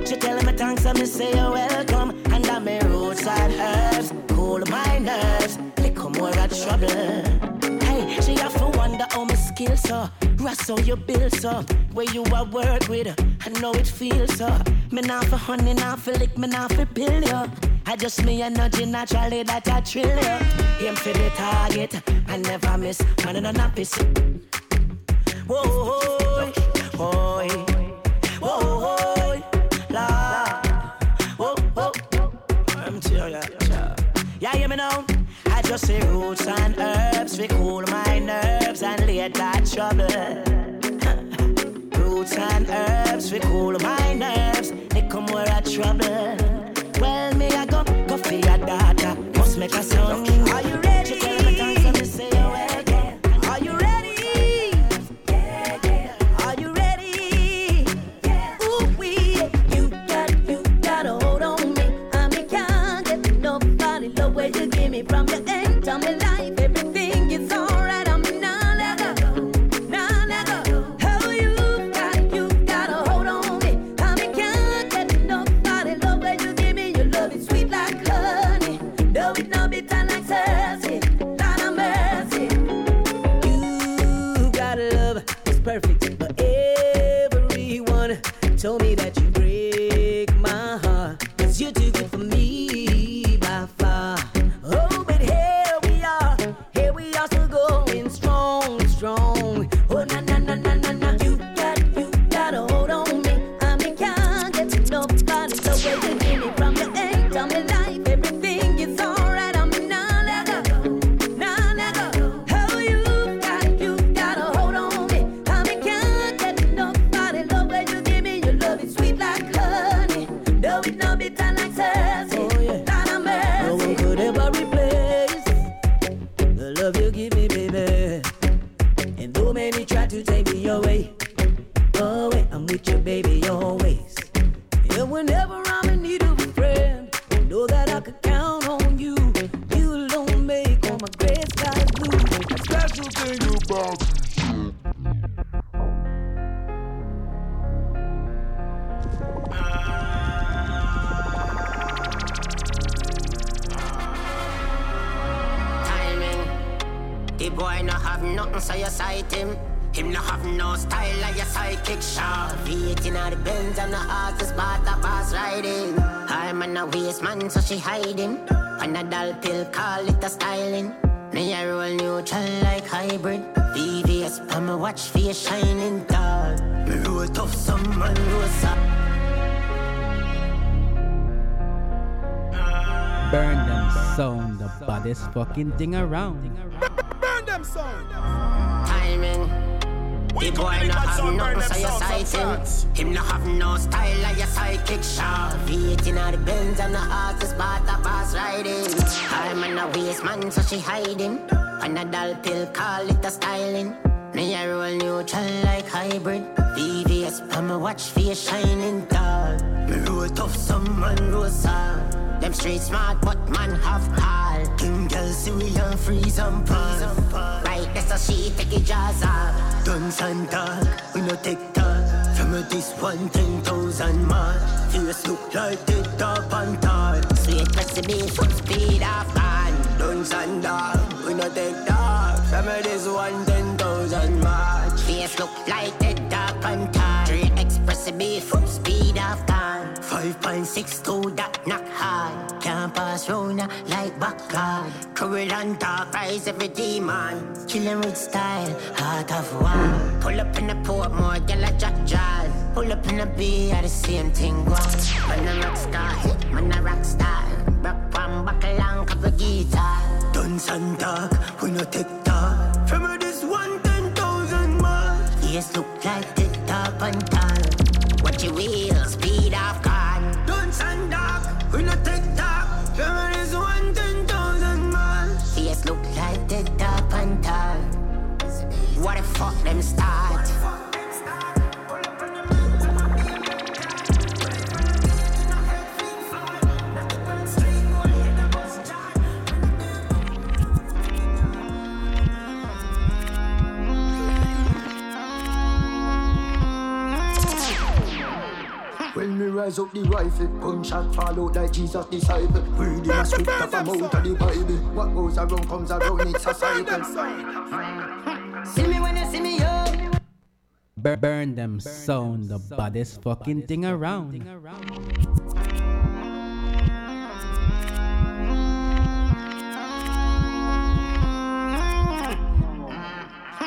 She tell me thanks and me say you're welcome. And I'm me roots and herbs cool my nerves. They come where I trouble. How my skills so. Rust how you build so. Where you a work with, I know it feels so. Me not for honey, not for lick, me not for pill yo. I just me energy naturally that I trill yo. Aim for the target, I never miss. Man in a nappies. Whoa, boy, boy, whoa, boy, la, whoa, whoa. I'm ya, cha. Yeah, hear me now. I just say roots and herbs we cool my nerves and late that trouble. roots and herbs we cool my nerves. They come where I trouble. Well, me I go go for your make a sound. Boy no have nothing, so you sight him. Him no have no style like your psychic shot. V18 out the Benz and the artist bought a pass riding. I'm on a waste man, so she hide him. Panadol pill, call it a styling. Me I roll neutral like hybrid. VVS, pa me watch face shining tall. Me roll tough, some man roll soft. Burn them sound, the baddest fucking thing around. Them sound. timing. The boy no have nothing, so you sight him. Him no have no style like your psychic shot. V18 out the Benz and the artist bought a pass riding. I'm on a waste man, so she him. Panadol pill, call it a styling. Me I roll neutral like hybrid. VVS, me watch face shining tall. Me roll tough, some man roll soft. Them street smart, but man have call. Girl see we and freeze and pause. Right, that's a she take it jaws off. Guns and talk, we no take talk. From this one ten thousand more. Face look like the top and tall. Sweet recipe, full speed off gone. Guns and dog, we no take talk. From this one ten thousand march. Face look like the top and tall. Three express beef, full speed off gone. Five point six two that knock hard. Pass round like backyard. Curl and talk, rise every demon. Killing with style, heart of war. Pull up in the port more, gyal a jack jazz. Pull up in the B, I the same thing go. Man a rock star, man a rock star. Rock one buckle and cover guitar. Guns and talk, we no take talk. From this one ten thousand miles. Yes, look like the top and What the fuck them start? When me rise up the rifle, gunshot fall out like Jesus' disciple. Read him a script of a mouth of the Bible. What goes around comes around, it's a cycle. See me when you see me, yo. Bur- burn them sound, the baddest fucking thing around.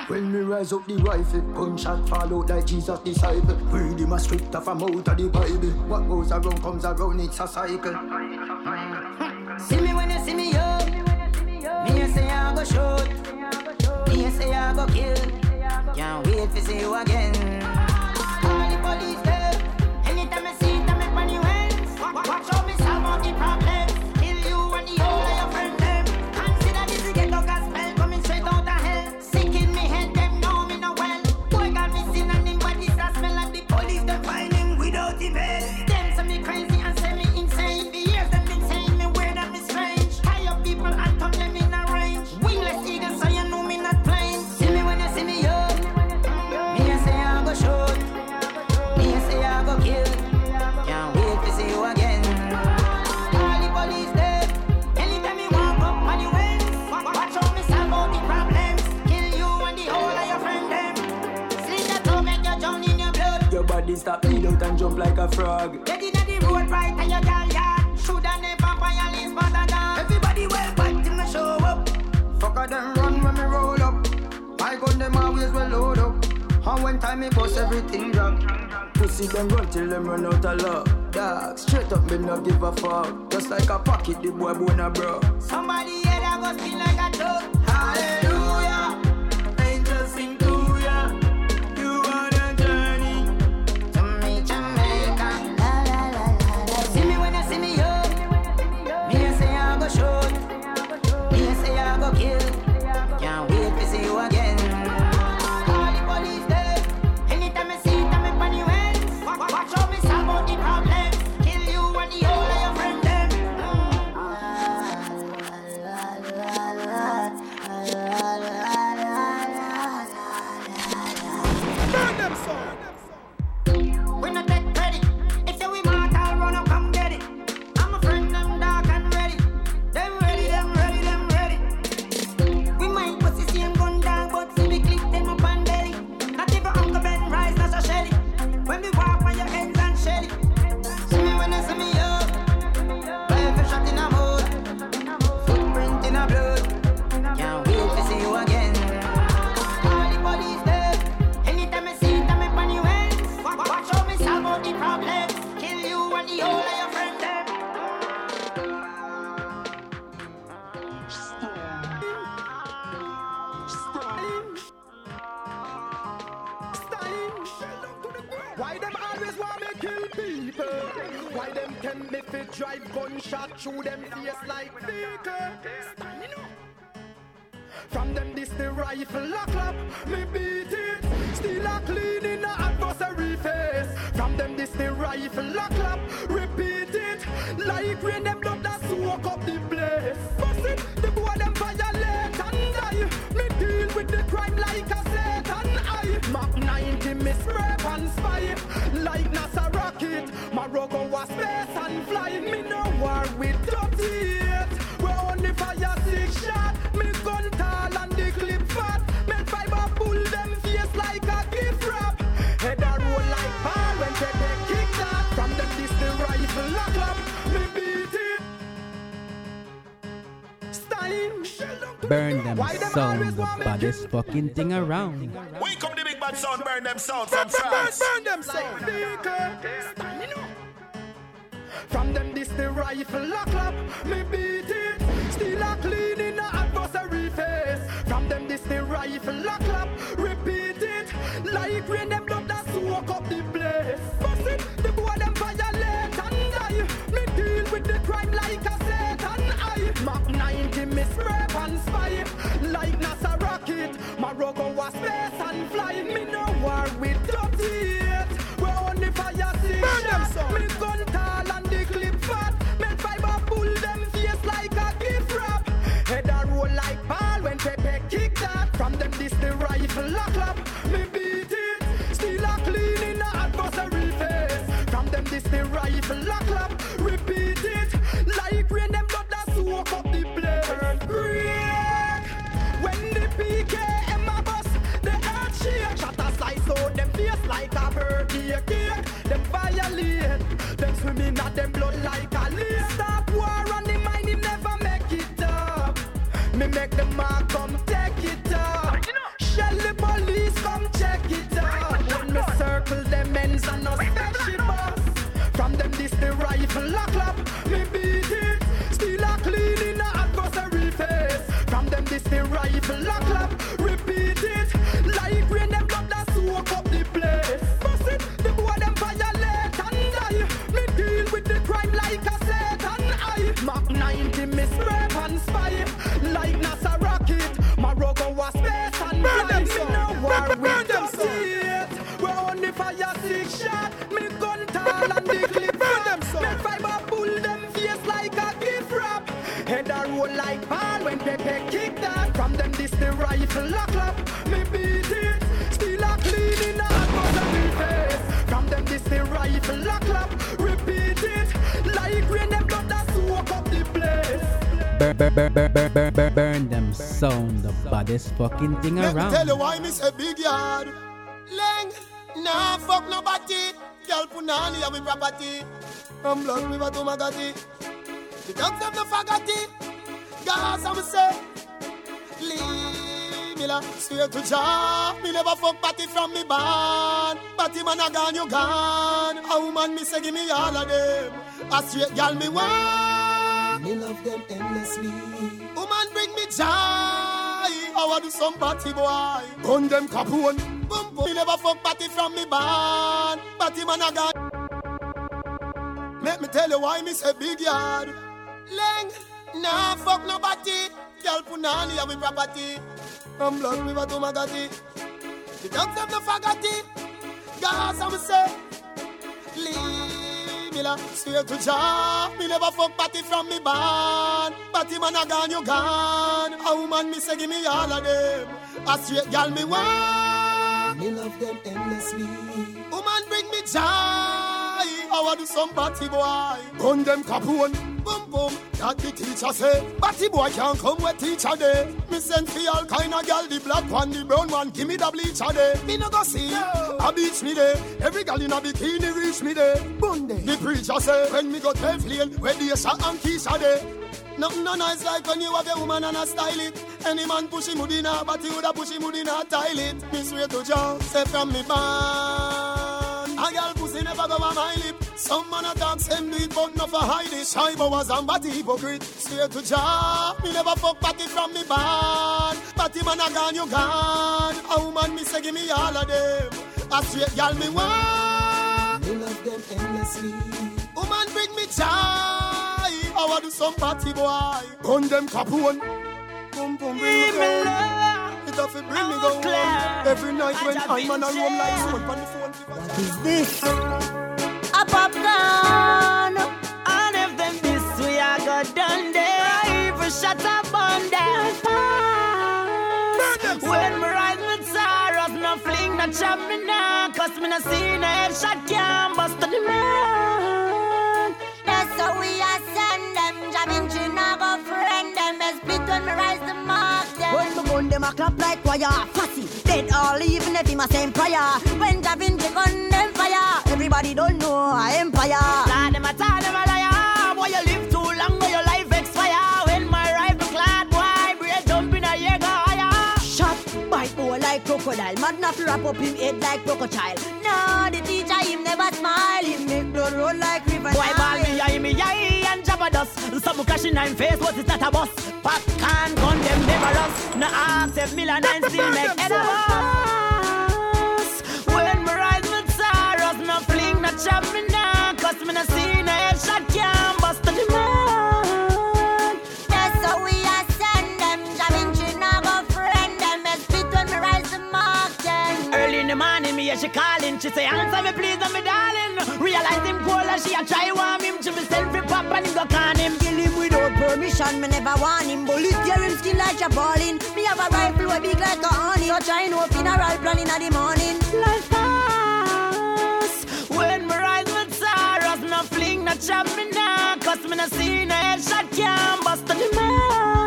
When me rise up the rifle, gunshot fall out like Jesus' disciple. Read him a script of a mouth of the Bible. What goes around comes around, it's a cycle. See me when you see me, yo. Me you say I go shoot. Say I go kill. Can't wait to see you again. All the police there. Anytime I see them, make money wins. Watch out, me solve all the problems. Stop, bleed out and jump like a frog. Get in the road right and you your girl yard. Shoulda never violate mother than. Everybody well back till me show up. Fucker them run when me roll up. My gun them always well load up. And when time me bust everything drop. Pussy them run till them run out of luck. Dog, straight up me no give a fuck. Just like a pocket, the boy bone a bro. Somebody here that go spin like a dog. Fucking thing around. We come the big bad sound, burn them sound from Burn, burn, France. Lock up. Repeat it. Like rain them blood that soak up the place. Break. When the PKM a bust, the earth shake. Shot a slice out them face like a birthday cake. Them violate, them swimming at them blood like a lake. Stop war and the mind him never make it up. Me make the mark this the rifle lock up, repeat it. Like rain them blood that soak up the place. Bust it, the boy them violate and die. Me deal with the crime like a Satan eye. Mach 90 me spray and spy. Like NASA rocket, Morocco was space and Burn them. Me no war Burn- burn them dirty some. hate. We only fire six shot. Me gun tall and the clip fat. Make fiber pull them face like a gift wrap. Head a roll like ball kick that. From them this the rifle lock up. Me beat it. Still a clean in a adversary face. From them this the rifle lock up. Repeat it. Like rain them blood that up the place. Burn, burn, burn, burn, burn, burn, burn, burn them sound, the baddest fucking thing Let me tell you why me say big yard. Leng, nah fuck nobody. Girl punani ya we property. From blood river to Magati. The dogs have no fagati. Gas I'm say. Leave me la swear to Jah. Me never fuck party from me band. Party man a gone, you gone. A woman me say give me all of them. A straight girl me want. Me love them endlessly. Woman bring me joy. I want do some party boy. Gun them capone. Boom boom. Me never fuck party from me band. Party man a gone. Let me tell you why me say big yard. Leng, nah fuck nobody. Girl punani we property. From blood river to Magati. The dogs have no fagati. Gas I'm say. Leave me la swear to Jah. Me never fuck party from me band. Party man a gone, you gone. A woman me say give me all of them. A straight girl me want. Me love them endlessly. Woman bring me joy. I want some party boy. Gun them capone. Boom boom. That the teacher say. Party boy can't come where teacher day. Me send for all kind of gal. The black one, the brown one. Give me the bleacher day. Me no go see. A beach me day. Every gal in a bikini reach me day. Bunde. The preacher say. When me go tell flame. Where the shot and Keisha day. Nothing no nice like when you have a woman and a style it. Any man push him in her, but he woulda push him in her toilet. Me swear to Jah, say from me band. A girl pussy never go on my lip. Some man a talk same do it, but not for hide it. Shy was and body hypocrite. Swear to Jah, me never fuck party from me band. Party man a gone, you gone. A woman me say give me all of them. A straight girl me want. Me love them endlessly. Woman bring me joy. I want do some party boy. Gun them capone. Boom boom bring me go. It have to bring me go. Every night when I'm on a room like someone on the phone. What is this? A popcorn. And if them this we are got done there. Even shut up on them. When me rise with sorrows, no fling, no chop me now. Cause me no see no headshot can bust to the man. That's how we are send them. Jamming chin, I go friend them. Best split when me rise the mark them. When me gun them a clap choir Fussy, dead all even if him a same prayer When Da Vinci gun them fire Everybody don't know a empire Lord, them a tell them a liar. Boy, you live too long, boy, your life expire. When my rifle clad boy, break jump in a year higher. Shot, bite boy like crocodile. Mad enough to wrap up him head like crocodile No, the teacher him never smile. Him make blood roll like river Boy, ball me eye, me jabba dust. Some crashing in face, but it's not a bus. Popcorn gun, them never rust. No ask if million and still make head of us. When me rise with sorrows, no fling, no chop me hear she calling. She say, answer me please, and me darling. Realize him cold and she a try warm him. She me selfie pop and him go can him. Kill him without permission, me never want him Bullet tear him skin like a ballin' Me have a rifle way big like a honey So try no funeral plan in the morning Life pass. When me rise with sorrows, no fling, no chop me now. Cause me no see no headshot can bust the man.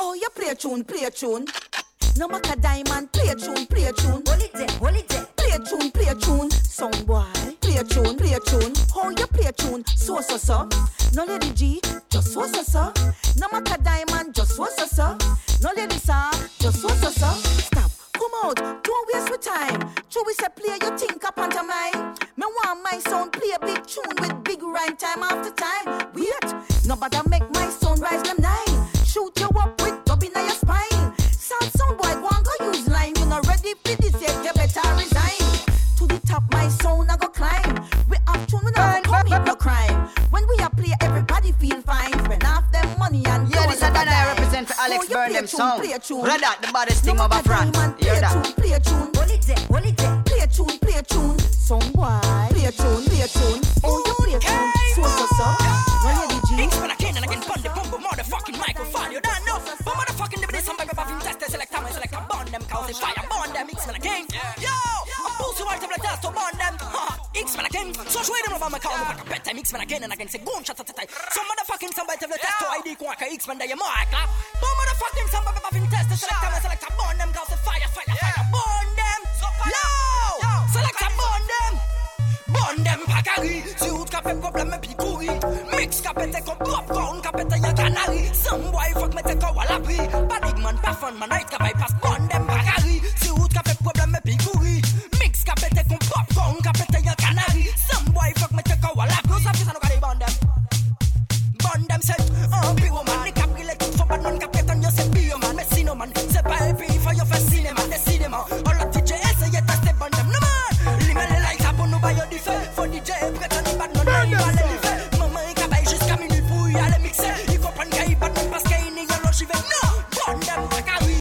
Oh, you play a tune, play a tune. No matter diamond, play a tune, play a tune. Hold it there, hold it there. Play a tune, play a tune. Song boy, play a tune, play a tune. Oh, you play a tune, so so so. No lady G, just so so so. No matter diamond, just so so so. No lady sir, just so so so. Come out, don't waste your time. True, we say play your think up mine. Me want my sound play a big tune with big rhyme time after time. Wait, nobody make my sound rise them nine. Shoot you up with dub in your spine. Sound sound Oh, play exburn themselves. Red at the baddest thing over France. Hear that? Play a tune, hold it there, hold it there. Play a tune, play a tune. Some boy. Play a tune, play a tune. Oh, you play a tune. So so so. Well, you DJ. Things when I can and I can pun the bumble motherfucking microphone. You don't know. But motherfucking, they be this. Some baby, but you test the selector, my selector. Burn them, cause they fire. Burn them, mix when I can. Yeah. Done on me call me back a pet time X-Men again and again. Say gunshot at a time Some motherfucking somebody tell the test to ID Quack X-Men They mark la But motherfucking somebody buffing test Select them select a burn them Cause the fire fire fire. Burn them. Yo. Select a burn them. Burn them pakari Si out ka fe problem me pi kouri Mix ka pete kon popcorn Ka pete ya canary. Some boy fuck me ko wala pri Padig man pa fun man night ka bypass Burn them pakari Si out ka fe problem me pi